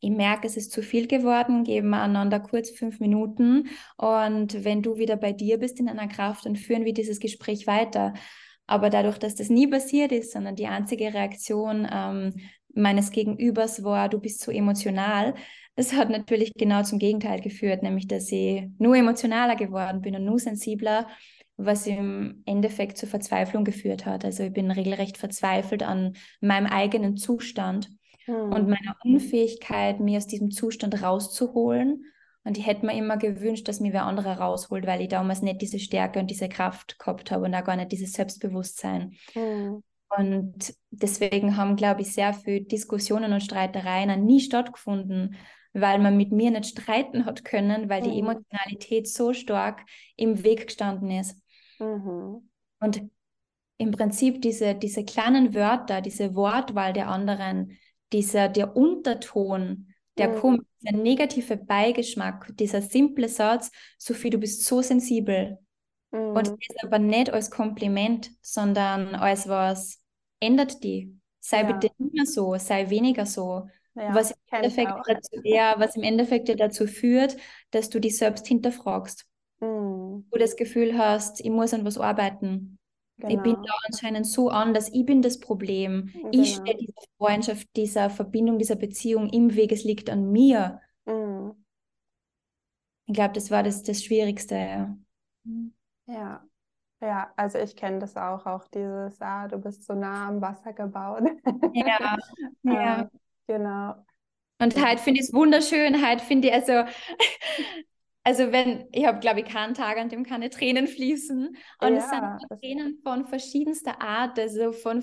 ich merke, es ist zu viel geworden, geben wir einander kurz fünf Minuten und wenn du wieder bei dir bist in einer Kraft, dann führen wir dieses Gespräch weiter. Aber dadurch, dass das nie passiert ist, sondern die einzige Reaktion ähm, meines Gegenübers war, du bist zu emotional, das hat natürlich genau zum Gegenteil geführt, nämlich dass ich nur emotionaler geworden bin und nur sensibler, was im Endeffekt zur Verzweiflung geführt hat. Also ich bin regelrecht verzweifelt an meinem eigenen Zustand mhm. und meiner Unfähigkeit, mir aus diesem Zustand rauszuholen. Und ich hätte mir immer gewünscht, dass mir wer anderer rausholt, weil ich damals nicht diese Stärke und diese Kraft gehabt habe und auch gar nicht dieses Selbstbewusstsein. Mhm. Und deswegen haben, glaube ich, sehr viele Diskussionen und Streitereien nie stattgefunden, weil man mit mir nicht streiten hat können, weil mhm. die Emotionalität so stark im Weg gestanden ist. Mhm. Und im Prinzip diese, diese kleinen Wörter, diese Wortwahl der anderen, dieser, der Unterton, der mhm. kommt, der negative Beigeschmack, dieser simple Satz, Sophie, du bist so sensibel. Mhm. Und das ist aber nicht als Kompliment, sondern als was ändert die. Sei ja. bitte nicht mehr so, sei weniger so. Ja, was, im Endeffekt dazu, ja, was im Endeffekt ja dazu führt, dass du dich selbst hinterfragst. Mhm. Du das Gefühl hast, ich muss an was arbeiten Genau. Ich bin genau. da anscheinend so anders. Ich bin das Problem. Genau. Ich stehe dieser Freundschaft, dieser Verbindung, dieser Beziehung im Weg. Es liegt an mir. Mhm. Ich glaube, das war das, das Schwierigste. Ja. Ja, also ich kenne das auch, auch dieses, ah, du bist so nah am Wasser gebaut. Ja, [LAUGHS] ja. Genau. Und halt finde ich es wunderschön, halt finde ich, also, [LAUGHS] also wenn, ich habe, glaube ich, keinen Tag, an dem keine Tränen fließen. Und ja, es sind Tränen von verschiedenster Art, also von,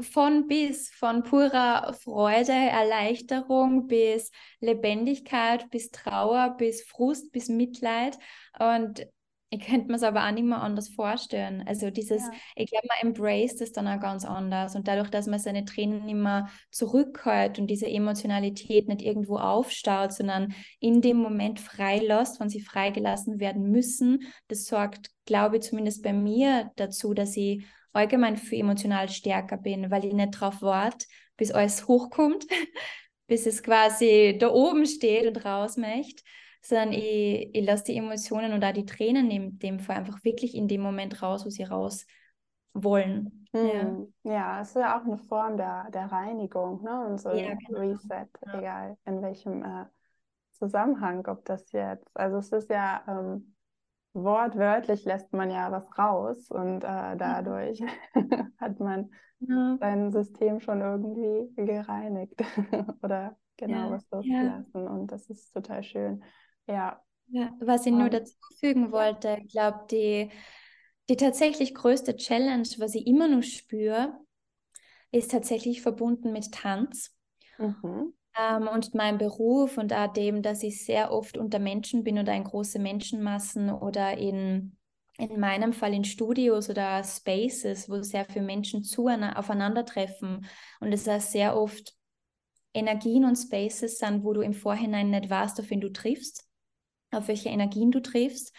von bis, von purer Freude, Erleichterung bis Lebendigkeit, bis Trauer, bis Frust, bis Mitleid. Und ich könnte mir es aber auch nicht mehr anders vorstellen. Also dieses, ja. ich glaube, man embraced es dann auch ganz anders. Und dadurch, dass man seine Tränen nicht mehr zurückhält und diese Emotionalität nicht irgendwo aufstaut, sondern in dem Moment freilässt, wenn sie freigelassen werden müssen, das sorgt, glaube ich, zumindest bei mir dazu, dass ich allgemein viel emotional stärker bin, weil ich nicht drauf warte, bis alles hochkommt, [LAUGHS] bis es quasi da oben steht und raus möchte, sondern ich, ich lasse die Emotionen oder die Tränen in dem Fall einfach wirklich in dem Moment raus, wo sie raus wollen. Hm. Ja. ja, es ist ja auch eine Form der, der Reinigung ne? und so ja, genau. Reset, ja. egal in welchem äh, Zusammenhang, ob das jetzt, also es ist ja ähm, wortwörtlich lässt man ja was raus und äh, dadurch [LAUGHS] hat man ja. sein System schon irgendwie gereinigt [LAUGHS] oder genau was losgelassen und das ist total schön. Ja. ja was ich nur dazu fügen wollte, ich glaube, die, die tatsächlich größte Challenge, was ich immer noch spüre, ist tatsächlich verbunden mit Tanz. Mhm. Ähm, und meinem Beruf und auch dem, dass ich sehr oft unter Menschen bin oder in große Menschenmassen oder in, in meinem Fall in Studios oder Spaces, wo sehr viele Menschen zu aufeinandertreffen und es auch sehr oft Energien und Spaces sind, wo du im Vorhinein nicht weißt, auf wen du triffst auf welche Energien du triffst.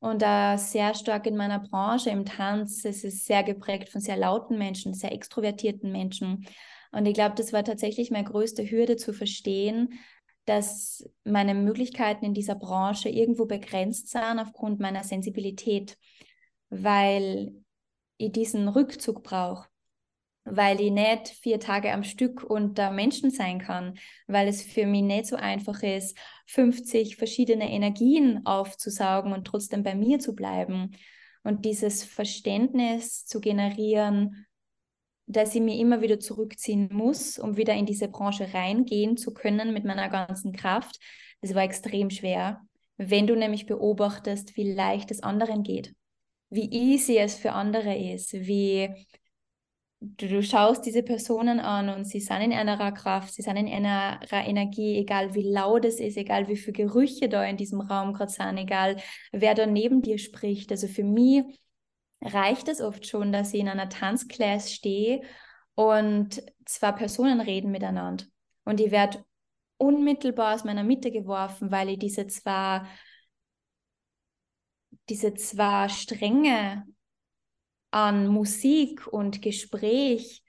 Und da sehr stark in meiner Branche, im Tanz, es ist sehr geprägt von sehr lauten Menschen, sehr extrovertierten Menschen. Und ich glaube, das war tatsächlich meine größte Hürde zu verstehen, dass meine Möglichkeiten in dieser Branche irgendwo begrenzt sind aufgrund meiner Sensibilität, weil ich diesen Rückzug brauche weil ich nicht vier Tage am Stück unter Menschen sein kann, weil es für mich nicht so einfach ist, 50 verschiedene Energien aufzusaugen und trotzdem bei mir zu bleiben. Und dieses Verständnis zu generieren, dass ich mich immer wieder zurückziehen muss, um wieder in diese Branche reingehen zu können mit meiner ganzen Kraft, das war extrem schwer. Wenn du nämlich beobachtest, wie leicht es anderen geht, wie easy es für andere ist, wie du, du schaust diese Personen an und sie sind in einer Kraft, sie sind in einer Energie, egal wie laut es ist, egal wie viele Gerüche da in diesem Raum gerade sind, egal wer da neben dir spricht. Also für mich reicht es oft schon, dass ich in einer Tanzklasse stehe und zwei Personen reden miteinander. Und ich werde unmittelbar aus meiner Mitte geworfen, weil ich diese zwei, diese zwei Stränge an Musik und Gespräch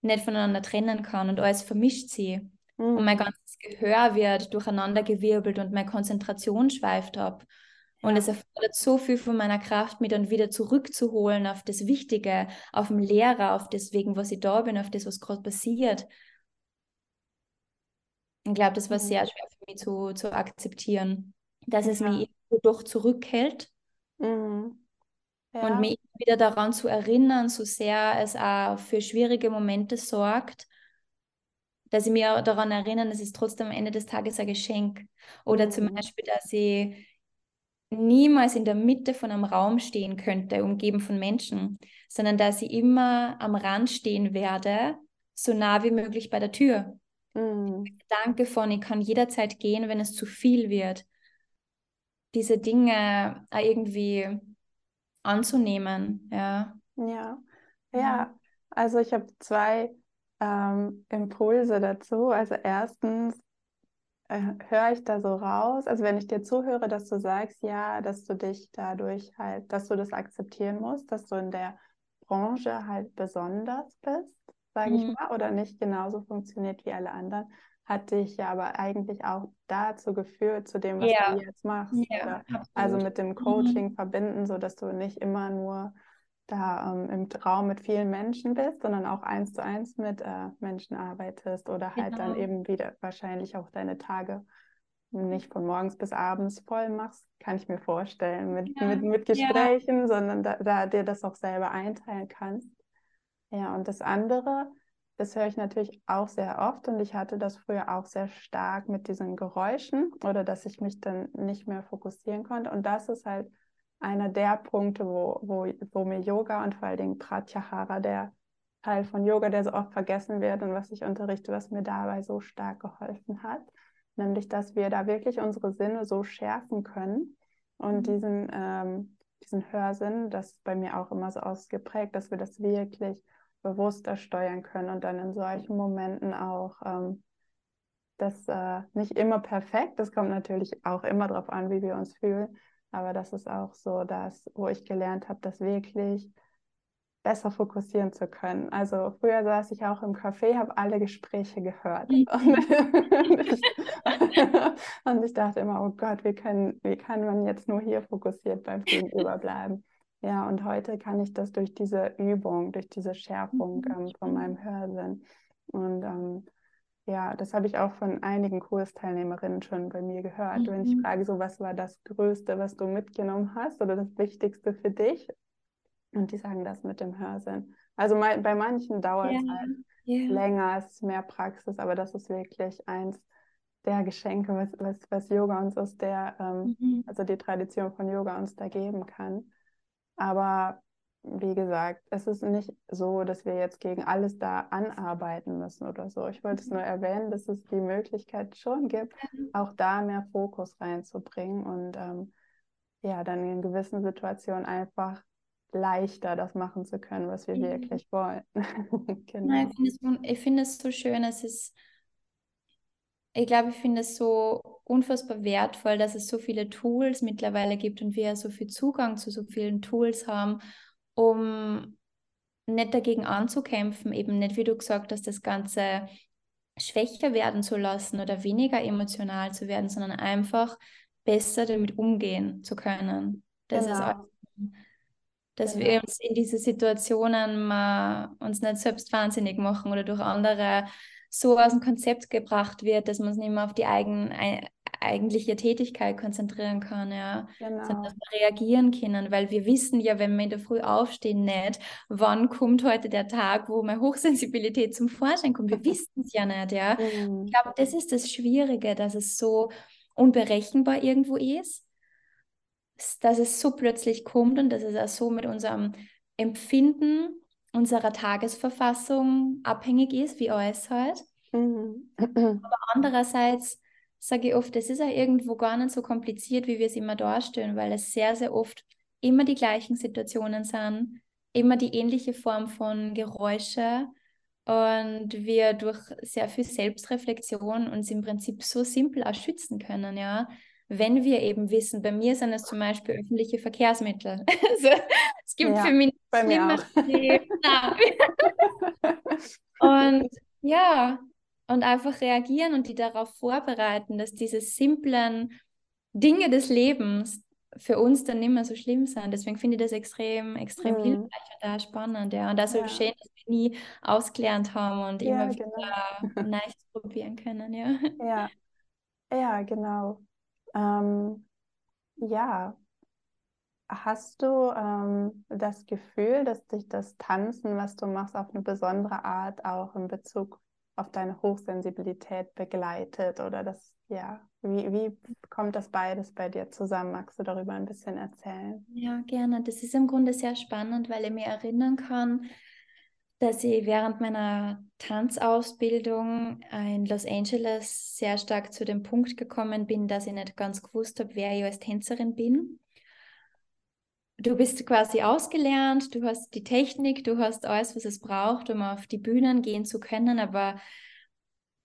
nicht voneinander trennen kann und alles vermischt sie. Mhm. Und mein ganzes Gehör wird durcheinandergewirbelt und meine Konzentration schweift ab. Und es erfordert so viel von meiner Kraft, mich dann wieder zurückzuholen auf das Wichtige, auf den Lehrer, auf das, wegen was ich da bin, auf das, was gerade passiert. Ich glaube, das war mhm. sehr schwer für mich zu, zu akzeptieren, dass ja. es mich doch zurückhält. Mhm. Ja. Und mich wieder daran zu erinnern, so sehr es auch für schwierige Momente sorgt, dass ich mir daran erinnere, es ist trotzdem am Ende des Tages ein Geschenk. Oder mhm. zum Beispiel, dass ich niemals in der Mitte von einem Raum stehen könnte, umgeben von Menschen, sondern dass ich immer am Rand stehen werde, so nah wie möglich bei der Tür. Mhm. Danke von, ich kann jederzeit gehen, wenn es zu viel wird. Diese Dinge irgendwie anzunehmen, ja. Ja, ja. Also ich habe zwei ähm, Impulse dazu. Also erstens äh, höre ich da so raus, also wenn ich dir zuhöre, dass du sagst, ja, dass du dich dadurch halt, dass du das akzeptieren musst, dass du in der Branche halt besonders bist, sage mhm. ich mal, oder nicht genauso funktioniert wie alle anderen hat dich ja aber eigentlich auch dazu geführt, zu dem, was ja. du jetzt machst. Ja, also mit dem mhm. Coaching mhm. verbinden, sodass du nicht immer nur da ähm, im Raum mit vielen Menschen bist, sondern auch eins zu eins mit äh, Menschen arbeitest oder halt genau. dann eben wieder wahrscheinlich auch deine Tage nicht von morgens bis abends voll machst, kann ich mir vorstellen, mit, ja. mit, mit Gesprächen, sondern da, da dir das auch selber einteilen kannst. Ja, und das andere, das höre ich natürlich auch sehr oft und ich hatte das früher auch sehr stark mit diesen Geräuschen oder dass ich mich dann nicht mehr fokussieren konnte. Und das ist halt einer der Punkte, wo, wo, wo mir Yoga und vor allen Dingen Pratyahara, der Teil von Yoga, der so oft vergessen wird und was ich unterrichte, was mir dabei so stark geholfen hat nämlich dass wir da wirklich unsere Sinne so schärfen können und mhm. diesen, ähm, diesen Hörsinn, das ist bei mir auch immer so ausgeprägt, dass wir das wirklich bewusster steuern können und dann in solchen Momenten auch ähm, das äh, nicht immer perfekt, das kommt natürlich auch immer darauf an, wie wir uns fühlen, aber das ist auch so das, wo ich gelernt habe, dass wirklich besser fokussieren zu können. Also früher saß ich auch im Café, habe alle Gespräche gehört. Mhm. Und, ich, [LAUGHS] und, ich, dachte immer, oh Gott, wie, können, wie kann man jetzt nur hier fokussiert beim Gegenüber bleiben? Ja, und heute kann ich das durch diese Übung, durch diese Schärfung mhm. ähm, von meinem Hörsinn. Und ähm, ja, das habe ich auch von einigen Kursteilnehmerinnen schon bei mir gehört. Mhm. Wenn ich mhm. frage, so was war das Größte, was du mitgenommen hast oder das Wichtigste für dich? Und die sagen das mit dem Hörsinn. Also bei manchen dauert es yeah. halt yeah. länger, es ist mehr Praxis, aber das ist wirklich eins der Geschenke, was, was, was Yoga uns aus der, ähm, mhm. also die Tradition von Yoga uns da geben kann. Aber wie gesagt, es ist nicht so, dass wir jetzt gegen alles da anarbeiten müssen oder so. Ich wollte mhm. es nur erwähnen, dass es die Möglichkeit schon gibt, mhm. auch da mehr Fokus reinzubringen und ähm, ja, dann in gewissen Situationen einfach leichter, das machen zu können, was wir mhm. wirklich wollen. [LAUGHS] genau. Nein, ich finde es, find es so schön, es ist, ich glaube, ich finde es so unfassbar wertvoll, dass es so viele Tools mittlerweile gibt und wir so viel Zugang zu so vielen Tools haben, um nicht dagegen anzukämpfen, eben nicht, wie du gesagt hast, das Ganze schwächer werden zu lassen oder weniger emotional zu werden, sondern einfach besser damit umgehen zu können. Das genau. ist auch dass genau. wir uns in diese Situationen mal uns nicht selbst wahnsinnig machen oder durch andere so aus dem Konzept gebracht wird, dass man es nicht mehr auf die eigen, eigentliche Tätigkeit konzentrieren kann, ja. Genau. Sondern dass wir reagieren können, weil wir wissen ja, wenn wir in der Früh aufstehen, nicht, wann kommt heute der Tag, wo meine Hochsensibilität zum Vorschein kommt. Wir [LAUGHS] wissen es ja nicht, ja. Mhm. Ich glaube, das ist das Schwierige, dass es so unberechenbar irgendwo ist dass es so plötzlich kommt und dass es auch so mit unserem Empfinden unserer Tagesverfassung abhängig ist, wie alles halt. Mhm. Aber andererseits sage ich oft, es ist auch irgendwo gar nicht so kompliziert, wie wir es immer darstellen, weil es sehr, sehr oft immer die gleichen Situationen sind, immer die ähnliche Form von Geräusche und wir durch sehr viel Selbstreflexion uns im Prinzip so simpel auch schützen können, ja wenn wir eben wissen, bei mir sind es zum Beispiel öffentliche Verkehrsmittel. [LAUGHS] Also, es gibt ja, für mich bei mir [LAUGHS] und ja, und einfach reagieren und die darauf vorbereiten, dass diese simplen Dinge des Lebens für uns dann nicht mehr so schlimm sind. Deswegen finde ich das extrem, extrem mhm. hilfreich und auch spannend. Ja. Und ist ja. schön, dass wir nie ausgelernt haben und ja, immer genau. wieder neu [LAUGHS] probieren können. Ja. ja. Ja, genau. Ähm, ja, hast du ähm, das Gefühl, dass dich das Tanzen, was du machst, auf eine besondere Art auch in Bezug auf deine Hochsensibilität begleitet? Oder das, ja, wie, wie kommt das beides bei dir zusammen? Magst du darüber ein bisschen erzählen? Ja, gerne. Das ist im Grunde sehr spannend, weil ich mir erinnern kann, dass ich während meiner Tanzausbildung in Los Angeles sehr stark zu dem Punkt gekommen bin, dass ich nicht ganz gewusst habe, wer ich als Tänzerin bin. Du bist quasi ausgelernt, du hast die Technik, du hast alles, was es braucht, um auf die Bühnen gehen zu können, aber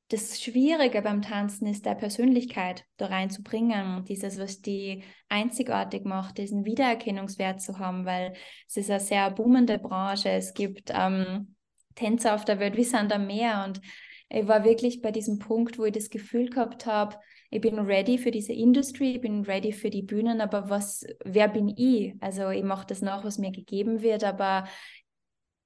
das Schwierige beim Tanzen ist, der Persönlichkeit da reinzubringen, dieses, was die einzigartig macht, diesen Wiedererkennungswert zu haben, weil es ist eine sehr boomende Branche. Es gibt ähm, Tänzer auf der Welt wie Sander Meer und ich war wirklich bei diesem Punkt, wo ich das Gefühl gehabt habe, ich bin ready für diese Industrie, ich bin ready für die Bühnen, aber was, wer bin ich? Also ich mache das nach, was mir gegeben wird, aber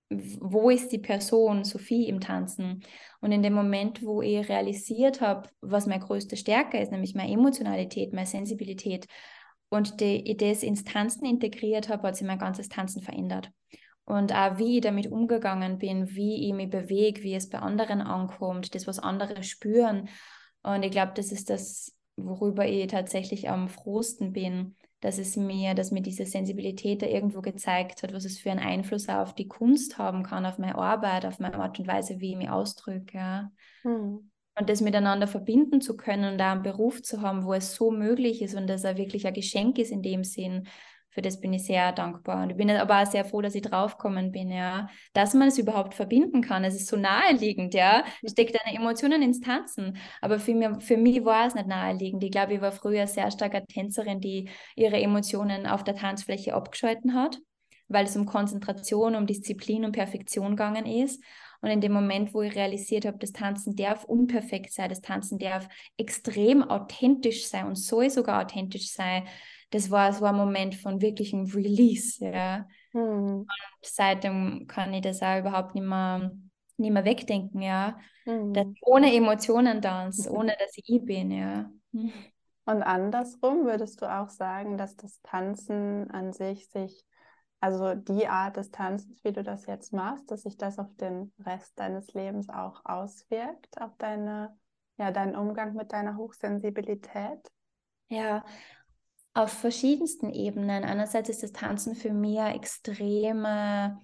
wo ist die Person Sophie im Tanzen? Und in dem Moment, wo ich realisiert habe, was meine größte Stärke ist, nämlich meine Emotionalität, meine Sensibilität, und die, ich das ins Tanzen integriert habe, hat sich mein ganzes Tanzen verändert. Und auch wie ich damit umgegangen bin, wie ich mich bewege, wie es bei anderen ankommt, das, was andere spüren. Und ich glaube, das ist das, worüber ich tatsächlich am frohsten bin, dass es mir, dass mir diese Sensibilität da irgendwo gezeigt hat, was es für einen Einfluss auf die Kunst haben kann, auf meine Arbeit, auf meine Art und Weise, wie ich mich ausdrücke. Ja. Hm. Und das miteinander verbinden zu können und da einen Beruf zu haben, wo es so möglich ist und dass er wirklich ein Geschenk ist in dem Sinn, für das bin ich sehr dankbar. Und ich bin aber auch sehr froh, dass ich draufgekommen bin, ja, dass man es überhaupt verbinden kann. Es ist so naheliegend, ja. Steckt deine Emotionen ins Tanzen. Aber für mich, für mich war es nicht naheliegend. Ich glaube, ich war früher sehr stark eine Tänzerin, die ihre Emotionen auf der Tanzfläche abgeschalten hat, weil es um Konzentration, um Disziplin, um Perfektion gegangen ist. Und in dem Moment, wo ich realisiert habe, das Tanzen darf unperfekt sein, das Tanzen darf extrem authentisch sein und soll sogar authentisch sein, das war so ein Moment von wirklichem Release, ja. Mhm. Und seitdem kann ich das auch überhaupt nicht mehr, nicht mehr wegdenken, ja. Mhm. Das ohne Emotionen tanzt, [LAUGHS] ohne dass ich ich bin, ja. Und andersrum würdest du auch sagen, dass das Tanzen an sich sich, also die Art des Tanzens, wie du das jetzt machst, dass sich das auf den Rest deines Lebens auch auswirkt, auf deine, ja, deinen Umgang mit deiner Hochsensibilität? Ja, auf verschiedensten Ebenen. Einerseits ist das Tanzen für mich eine extreme,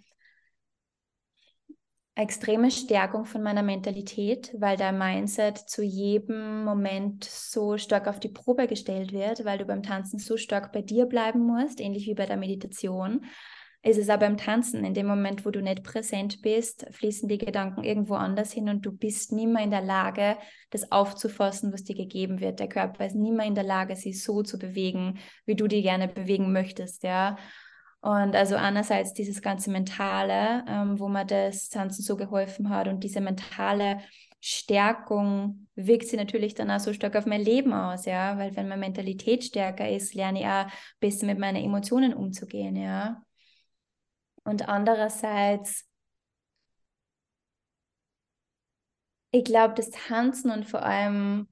extreme Stärkung von meiner Mentalität, weil dein Mindset zu jedem Moment so stark auf die Probe gestellt wird, weil du beim Tanzen so stark bei dir bleiben musst, ähnlich wie bei der Meditation ist es auch beim Tanzen. In dem Moment, wo du nicht präsent bist, fließen die Gedanken irgendwo anders hin und du bist nicht mehr in der Lage, das aufzufassen, was dir gegeben wird. Der Körper ist nicht mehr in der Lage, sich so zu bewegen, wie du die gerne bewegen möchtest, ja. Und also einerseits dieses ganze Mentale, ähm, wo mir das Tanzen so geholfen hat und diese mentale Stärkung wirkt sie natürlich dann auch so stark auf mein Leben aus, ja, weil wenn meine Mentalität stärker ist, lerne ich auch besser mit meinen Emotionen umzugehen, ja. Und andererseits, ich glaube, das Tanzen und vor allem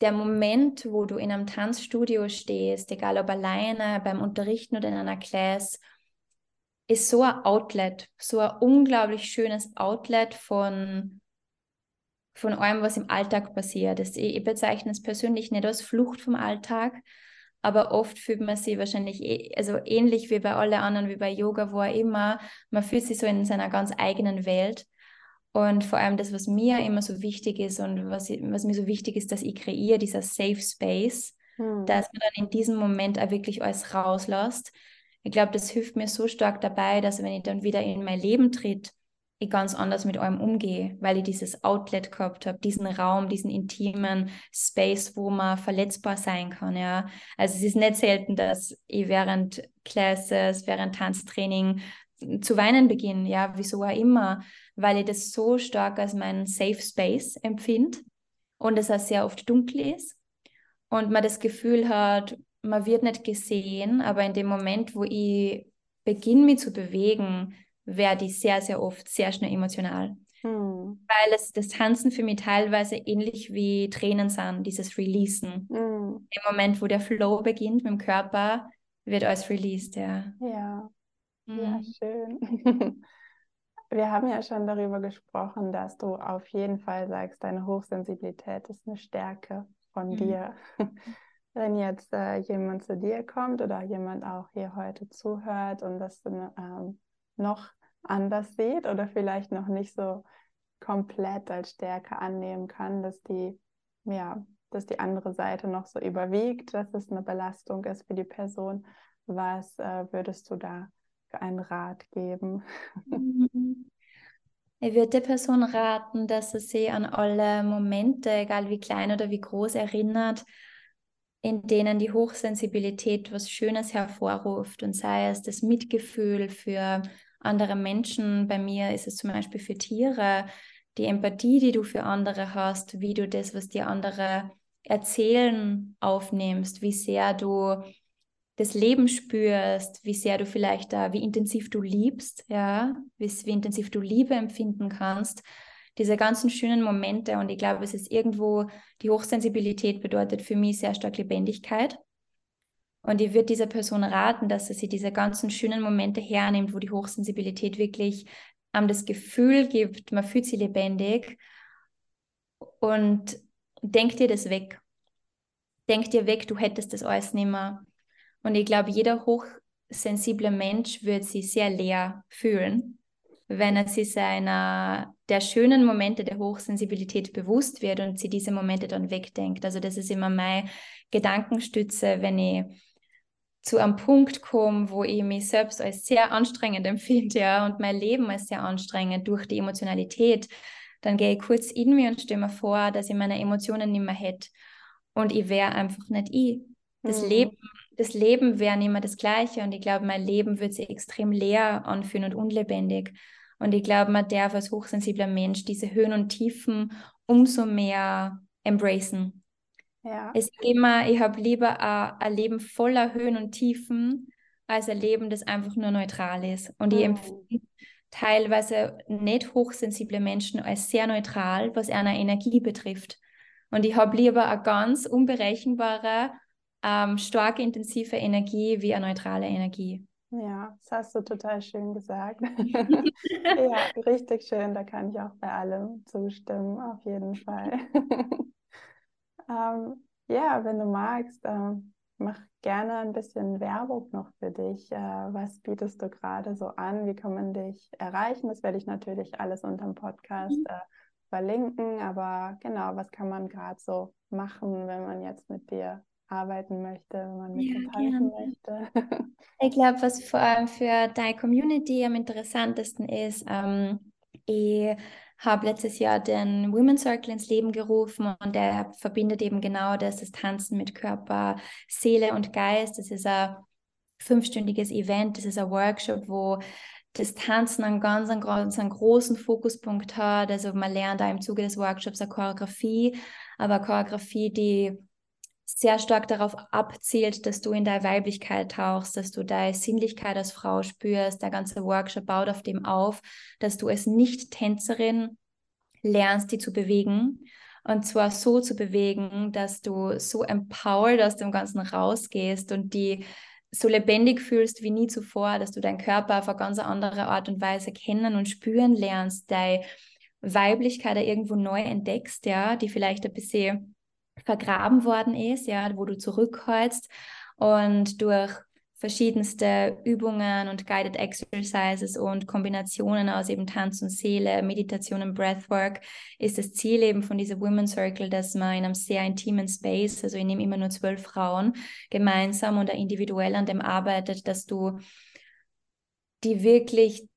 der Moment, wo du in einem Tanzstudio stehst, egal ob alleine, beim Unterrichten oder in einer Class, ist so ein Outlet, so ein unglaublich schönes Outlet von, von allem, was im Alltag passiert. Ich bezeichne es persönlich nicht als Flucht vom Alltag, aber oft fühlt man sich wahrscheinlich eh, also ähnlich wie bei allen anderen, wie bei Yoga, wo auch immer, man fühlt sich so in seiner ganz eigenen Welt. Und vor allem das, was mir immer so wichtig ist und was, was mir so wichtig ist, dass ich kreiere, dieser Safe Space, hm. dass man dann in diesem Moment auch wirklich alles rauslässt. Ich glaube, das hilft mir so stark dabei, dass wenn ich dann wieder in mein Leben tritt, ich ganz anders mit allem umgehe, weil ich dieses Outlet gehabt habe, diesen Raum, diesen intimen Space, wo man verletzbar sein kann, ja. Also es ist nicht selten, dass ich während Classes, während Tanztraining zu weinen beginne, ja, wieso auch immer, weil ich das so stark als meinen Safe Space empfinde und es auch sehr oft dunkel ist und man das Gefühl hat, man wird nicht gesehen, aber in dem Moment, wo ich beginne, mich zu bewegen, werde ich sehr, sehr oft sehr schnell emotional. Hm. Weil es, das Tanzen für mich teilweise ähnlich wie Tränen sind, dieses Releasen. Hm. Im Moment, wo der Flow beginnt mit dem Körper, wird alles released, ja. Ja, hm. ja schön. [LAUGHS] Wir haben ja schon darüber gesprochen, dass du auf jeden Fall sagst, deine Hochsensibilität ist eine Stärke von mhm. dir. [LAUGHS] Wenn jetzt äh, jemand zu dir kommt oder jemand auch hier heute zuhört und das ähm, noch anders sieht oder vielleicht noch nicht so komplett als Stärke annehmen kann, dass die, ja, dass die andere Seite noch so überwiegt, dass es eine Belastung ist für die Person. Was äh, würdest du da für einen Rat geben? [LAUGHS] Ich würde der Person raten, dass sie sich an alle Momente, egal wie klein oder wie groß, erinnert, in denen die Hochsensibilität was Schönes hervorruft und sei es das Mitgefühl für andere Menschen. Bei mir ist es zum Beispiel für Tiere die Empathie, die du für andere hast, wie du das, was die andere Erzählen aufnimmst, wie sehr du das Leben spürst, wie sehr du vielleicht da, wie intensiv du liebst, ja, wie, wie intensiv du Liebe empfinden kannst, diese ganzen schönen Momente. Und ich glaube, es ist irgendwo, die Hochsensibilität bedeutet für mich sehr stark Lebendigkeit. Und ich würde dieser Person raten, dass sie diese ganzen schönen Momente hernimmt, wo die Hochsensibilität wirklich ähm, das Gefühl gibt, man fühlt sich lebendig und denk dir das weg. Denk dir weg, du hättest das alles nicht mehr. Und ich glaube, jeder hochsensible Mensch wird sich sehr leer fühlen, wenn er sich seiner der schönen Momente der Hochsensibilität bewusst wird und sie diese Momente dann wegdenkt. Also das ist immer meine Gedankenstütze, wenn ich zu einem Punkt komme, wo ich mich selbst als sehr anstrengend [LAUGHS] empfinde, ja, und mein Leben als sehr anstrengend durch die Emotionalität, dann gehe ich kurz in mir und stelle mir vor, dass ich meine Emotionen nicht mehr hätte. Und ich wäre einfach nicht ich. Das mhm. Leben, das Leben wäre nicht mehr das Gleiche. Und ich glaube, mein Leben würde sich extrem leer anfühlen und unlebendig. Und ich glaube, man darf als hochsensibler Mensch diese Höhen und Tiefen umso mehr embracen. Ja. Es immer, ich habe lieber ein, ein, Leben voller Höhen und Tiefen als ein Leben, das einfach nur neutral ist. Und mhm. ich empfinde teilweise nicht hochsensible Menschen als sehr neutral, was eine Energie betrifft. Und ich habe lieber eine ganz unberechenbare, ähm, starke, intensive Energie wie eine neutrale Energie. Ja, das hast du total schön gesagt. [LAUGHS] [LAUGHS] ja, richtig schön. Da kann ich auch bei allem zustimmen, auf jeden Fall. [LAUGHS] Ähm, ja, wenn du magst, äh, mach gerne ein bisschen Werbung noch für dich. Äh, was bietest du gerade so an? Wie kann man dich erreichen? Das werde ich natürlich alles unter dem Podcast mhm. äh, verlinken. Aber genau, was kann man gerade so machen, wenn man jetzt mit dir arbeiten möchte, wenn man mit ja, möchte? ich glaube, was vor allem für deine Community am interessantesten ist, ähm, ich habe letztes Jahr den Women's Circle ins Leben gerufen und der verbindet eben genau das, das Tanzen mit Körper, Seele und Geist. Das ist ein fünfstündiges Event, das ist ein Workshop, wo das Tanzen einen ganz, einen, ganz einen großen Fokuspunkt hat. Also man lernt da im Zuge des Workshops eine Choreografie, aber eine Choreografie, die sehr stark darauf abzielt, dass du in deine Weiblichkeit tauchst, dass du deine Sinnlichkeit als Frau spürst. Der ganze Workshop baut auf dem auf, dass du als Nicht-Tänzerin lernst, die zu bewegen. Und zwar so zu bewegen, dass du so empowered aus dem Ganzen rausgehst und die so lebendig fühlst wie nie zuvor, dass du deinen Körper auf eine ganz andere Art und Weise kennen und spüren lernst, deine Weiblichkeit irgendwo neu entdeckst, ja, die vielleicht ein bisschen vergraben worden ist, ja, wo du zurückholst und durch verschiedenste Übungen und Guided Exercises und Kombinationen aus eben Tanz und Seele, Meditation und Breathwork ist das Ziel eben von dieser Women's Circle, dass man in einem sehr intimen Space, also ich nehme immer nur zwölf Frauen, gemeinsam oder individuell an dem arbeitet, dass du die wirklich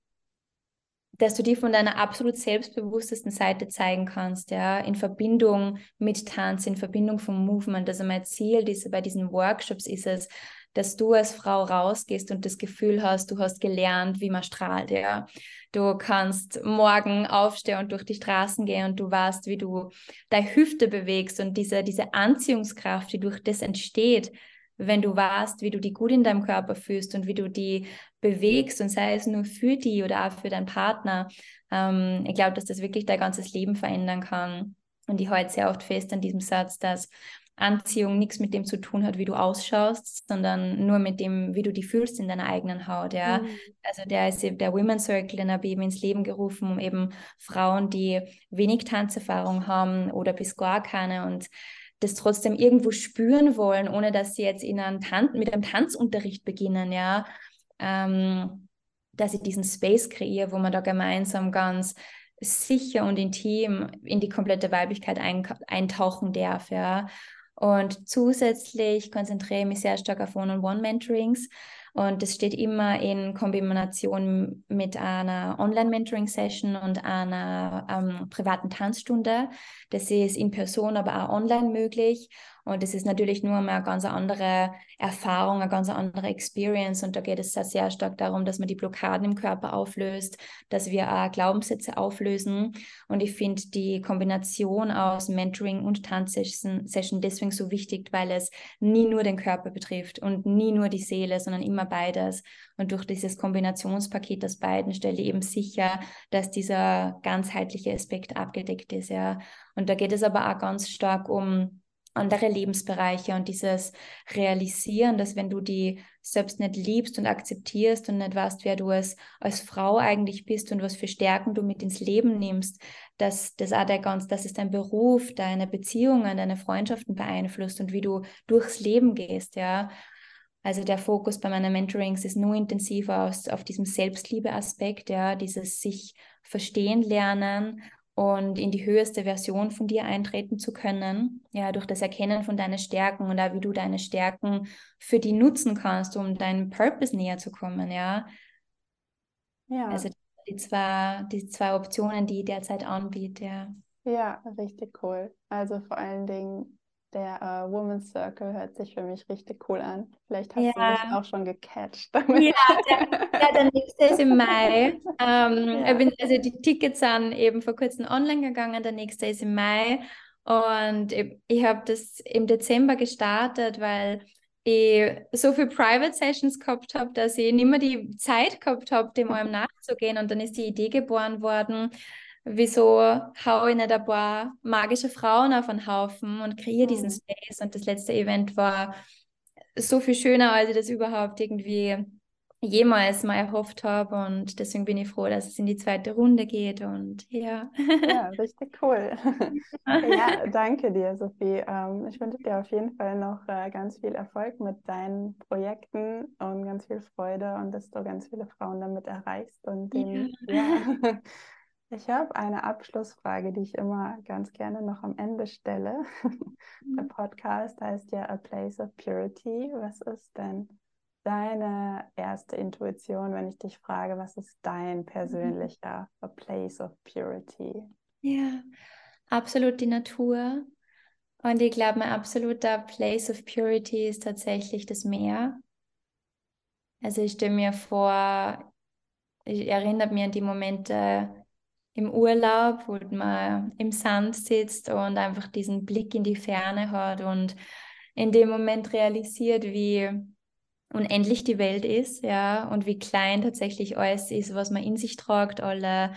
dass du die von deiner absolut selbstbewusstesten Seite zeigen kannst, ja, in Verbindung mit Tanz, in Verbindung vom Movement. Also mein Ziel diese, bei diesen Workshops ist es, dass du als Frau rausgehst und das Gefühl hast, du hast gelernt, wie man strahlt, ja. Du kannst morgen aufstehen und durch die Straßen gehen und du weißt, wie du deine Hüfte bewegst und diese, diese Anziehungskraft, die durch das entsteht, wenn du weißt, wie du die gut in deinem Körper fühlst und wie du die bewegst und sei es nur für die oder auch für deinen Partner. Ähm, ich glaube, dass das wirklich dein ganzes Leben verändern kann. Und ich halte sehr oft fest an diesem Satz, dass Anziehung nichts mit dem zu tun hat, wie du ausschaust, sondern nur mit dem, wie du die fühlst in deiner eigenen Haut. Ja? Mhm. Also der ist der Women's Circle, den habe ich eben ins Leben gerufen, um eben Frauen, die wenig Tanzerfahrung haben oder bis gar keine und das trotzdem irgendwo spüren wollen, ohne dass sie jetzt in einen Tan mit einem Tanzunterricht beginnen, ja, ähm, dass ich diesen Space kreiere, wo man da gemeinsam ganz sicher und intim in die komplette Weiblichkeit ein eintauchen darf, ja. Und zusätzlich konzentriere ich mich sehr stark auf One-on-One-Mentorings. Und das steht immer in Kombination mit einer Online-Mentoring-Session und einer ähm, privaten Tanzstunde. Das ist in Person, aber auch online möglich. Und es ist natürlich nur mal eine ganz andere Erfahrung, eine ganz andere Experience. Und da geht es sehr stark darum, dass man die Blockaden im Körper auflöst, dass wir auch Glaubenssätze auflösen. Und ich finde die Kombination aus Mentoring und Tanzsession deswegen so wichtig, weil es nie nur den Körper betrifft und nie nur die Seele, sondern immer beides. Und durch dieses Kombinationspaket aus beiden stelle ich eben sicher, dass dieser ganzheitliche Aspekt abgedeckt ist. Ja. Und da geht es aber auch ganz stark um andere Lebensbereiche und dieses Realisieren, dass wenn du die selbst nicht liebst und akzeptierst und nicht weißt, wer du als, als Frau eigentlich bist und was für Stärken du mit ins Leben nimmst, dass das auch der ganz, dass es dein Beruf, deine Beziehungen, deine Freundschaften beeinflusst und wie du durchs Leben gehst, ja. Also der Fokus bei meinen Mentorings ist nur intensiver aus, auf diesem Selbstliebe-Aspekt, ja, dieses sich verstehen lernen und in die höchste Version von dir eintreten zu können, ja, durch das Erkennen von deinen Stärken und auch wie du deine Stärken für die nutzen kannst, um deinem Purpose näher zu kommen, ja. Ja. Also die zwei, die zwei Optionen, die ich derzeit anbiete, ja. Ja, richtig cool. Also vor allen Dingen der uh, Women's Circle hört sich für mich richtig cool an. Vielleicht hast ja. du mich auch schon gecatcht. Damit. Ja, der, ja, der nächste ist im Mai. [LAUGHS] Ähm, ja. bin, also die Tickets sind eben vor kurzem online gegangen, der nächste ist im Mai. Und ich, ich habe das im Dezember gestartet, weil ich so viele Private Sessions gehabt habe, dass ich nicht mehr die Zeit gehabt habe, dem allem nachzugehen. Und dann ist die Idee geboren worden, wieso haue ich nicht ein paar magische Frauen auf einen Haufen und kreiere mhm. diesen Space. Und das letzte Event war so viel schöner, als ich das überhaupt irgendwie jemals mal erhofft habe. Und deswegen bin ich froh, dass es in die zweite Runde geht. Und ja. Ja, [LAUGHS] richtig cool. ja, danke dir, Sophie. Ähm, ich wünsche dir auf jeden Fall noch äh, ganz viel Erfolg mit deinen Projekten und ganz viel Freude und dass du ganz viele Frauen damit erreichst und den, ja. ja ich habe eine Abschlussfrage, die ich immer ganz gerne noch am Ende stelle. [LAUGHS] Der mhm. Podcast heißt ja A Place of Purity. Was ist denn deine erste Intuition, wenn ich dich frage, was ist dein mhm. persönlicher A Place of Purity? Ja, absolut die Natur. Und ich glaube, mein absoluter Place of Purity ist tatsächlich das Meer. Also ich stelle mir vor, ich erinnere mich an die Momente, im Urlaub, wo man im Sand sitzt und einfach diesen Blick in die Ferne hat und in dem Moment realisiert, wie unendlich die Welt ist, ja, und wie klein tatsächlich alles ist, was man in sich tragt, alle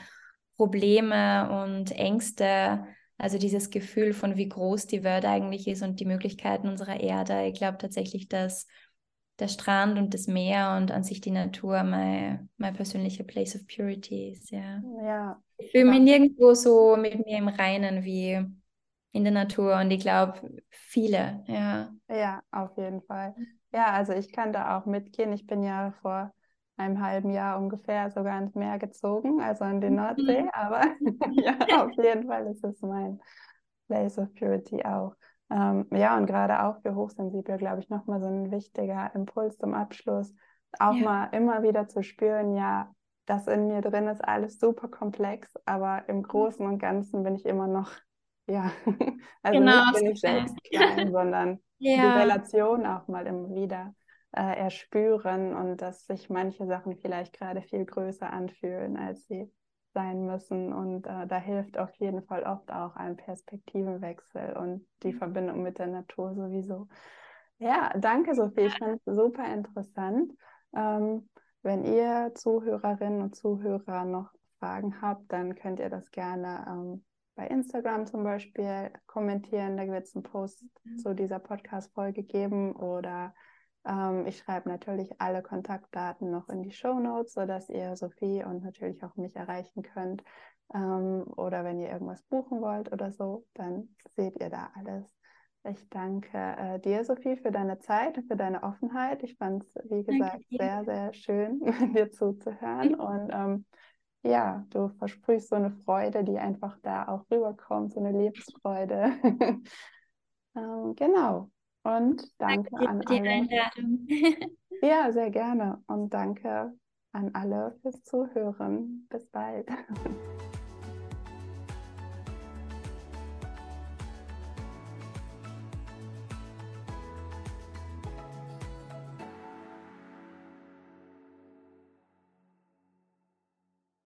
Probleme und Ängste, also dieses Gefühl von wie groß die Welt eigentlich ist und die Möglichkeiten unserer Erde. Ich glaube tatsächlich, dass der Strand und das Meer und an sich die Natur mein, mein persönlicher Place of Purity ist, ja. Ja. Ich fühle mich nirgendwo so mit mir im Reinen wie in der Natur und ich glaube, viele, ja. Ja, auf jeden Fall. Ja, also ich kann da auch mitgehen. Ich bin ja vor einem halben Jahr ungefähr sogar ins Meer gezogen, also in die Nordsee, mhm. aber [LAUGHS] ja, auf jeden Fall ist es mein Place of Purity auch. Ähm, ja, und gerade auch für Hochsensible, glaube ich, nochmal so ein wichtiger Impuls zum Abschluss, auch ja. mal immer wieder zu spüren, ja, das in mir drin ist alles super komplex, aber im Großen und Ganzen bin ich immer noch, ja, [LAUGHS] also genau. nicht bin ich selbst klein, sondern ja. die Relation auch mal immer wieder äh, erspüren und dass sich manche Sachen vielleicht gerade viel größer anfühlen, als sie sein müssen. Und äh, da hilft auf jeden Fall oft auch ein Perspektivenwechsel und die mhm. Verbindung mit der Natur sowieso. Ja, danke Sophie. Ich fand es super interessant. Ähm, wenn ihr Zuhörerinnen und Zuhörer noch Fragen habt, dann könnt ihr das gerne ähm, bei Instagram zum Beispiel kommentieren. Da wird es einen Post mhm. zu dieser Podcast-Folge geben oder ähm, ich schreibe natürlich alle Kontaktdaten noch in die Show Notes, sodass ihr Sophie und natürlich auch mich erreichen könnt. Ähm, oder wenn ihr irgendwas buchen wollt oder so, dann seht ihr da alles. Ich danke äh, dir, Sophie, für deine Zeit und für deine Offenheit. Ich fand es, wie gesagt, sehr, sehr schön, [LAUGHS] dir zuzuhören. Und ähm, ja, du versprichst so eine Freude, die einfach da auch rüberkommt, so eine Lebensfreude. [LAUGHS] ähm, genau. Und danke, danke an alle. [LAUGHS] Ja, sehr gerne. Und danke an alle fürs Zuhören. Bis bald. [LAUGHS]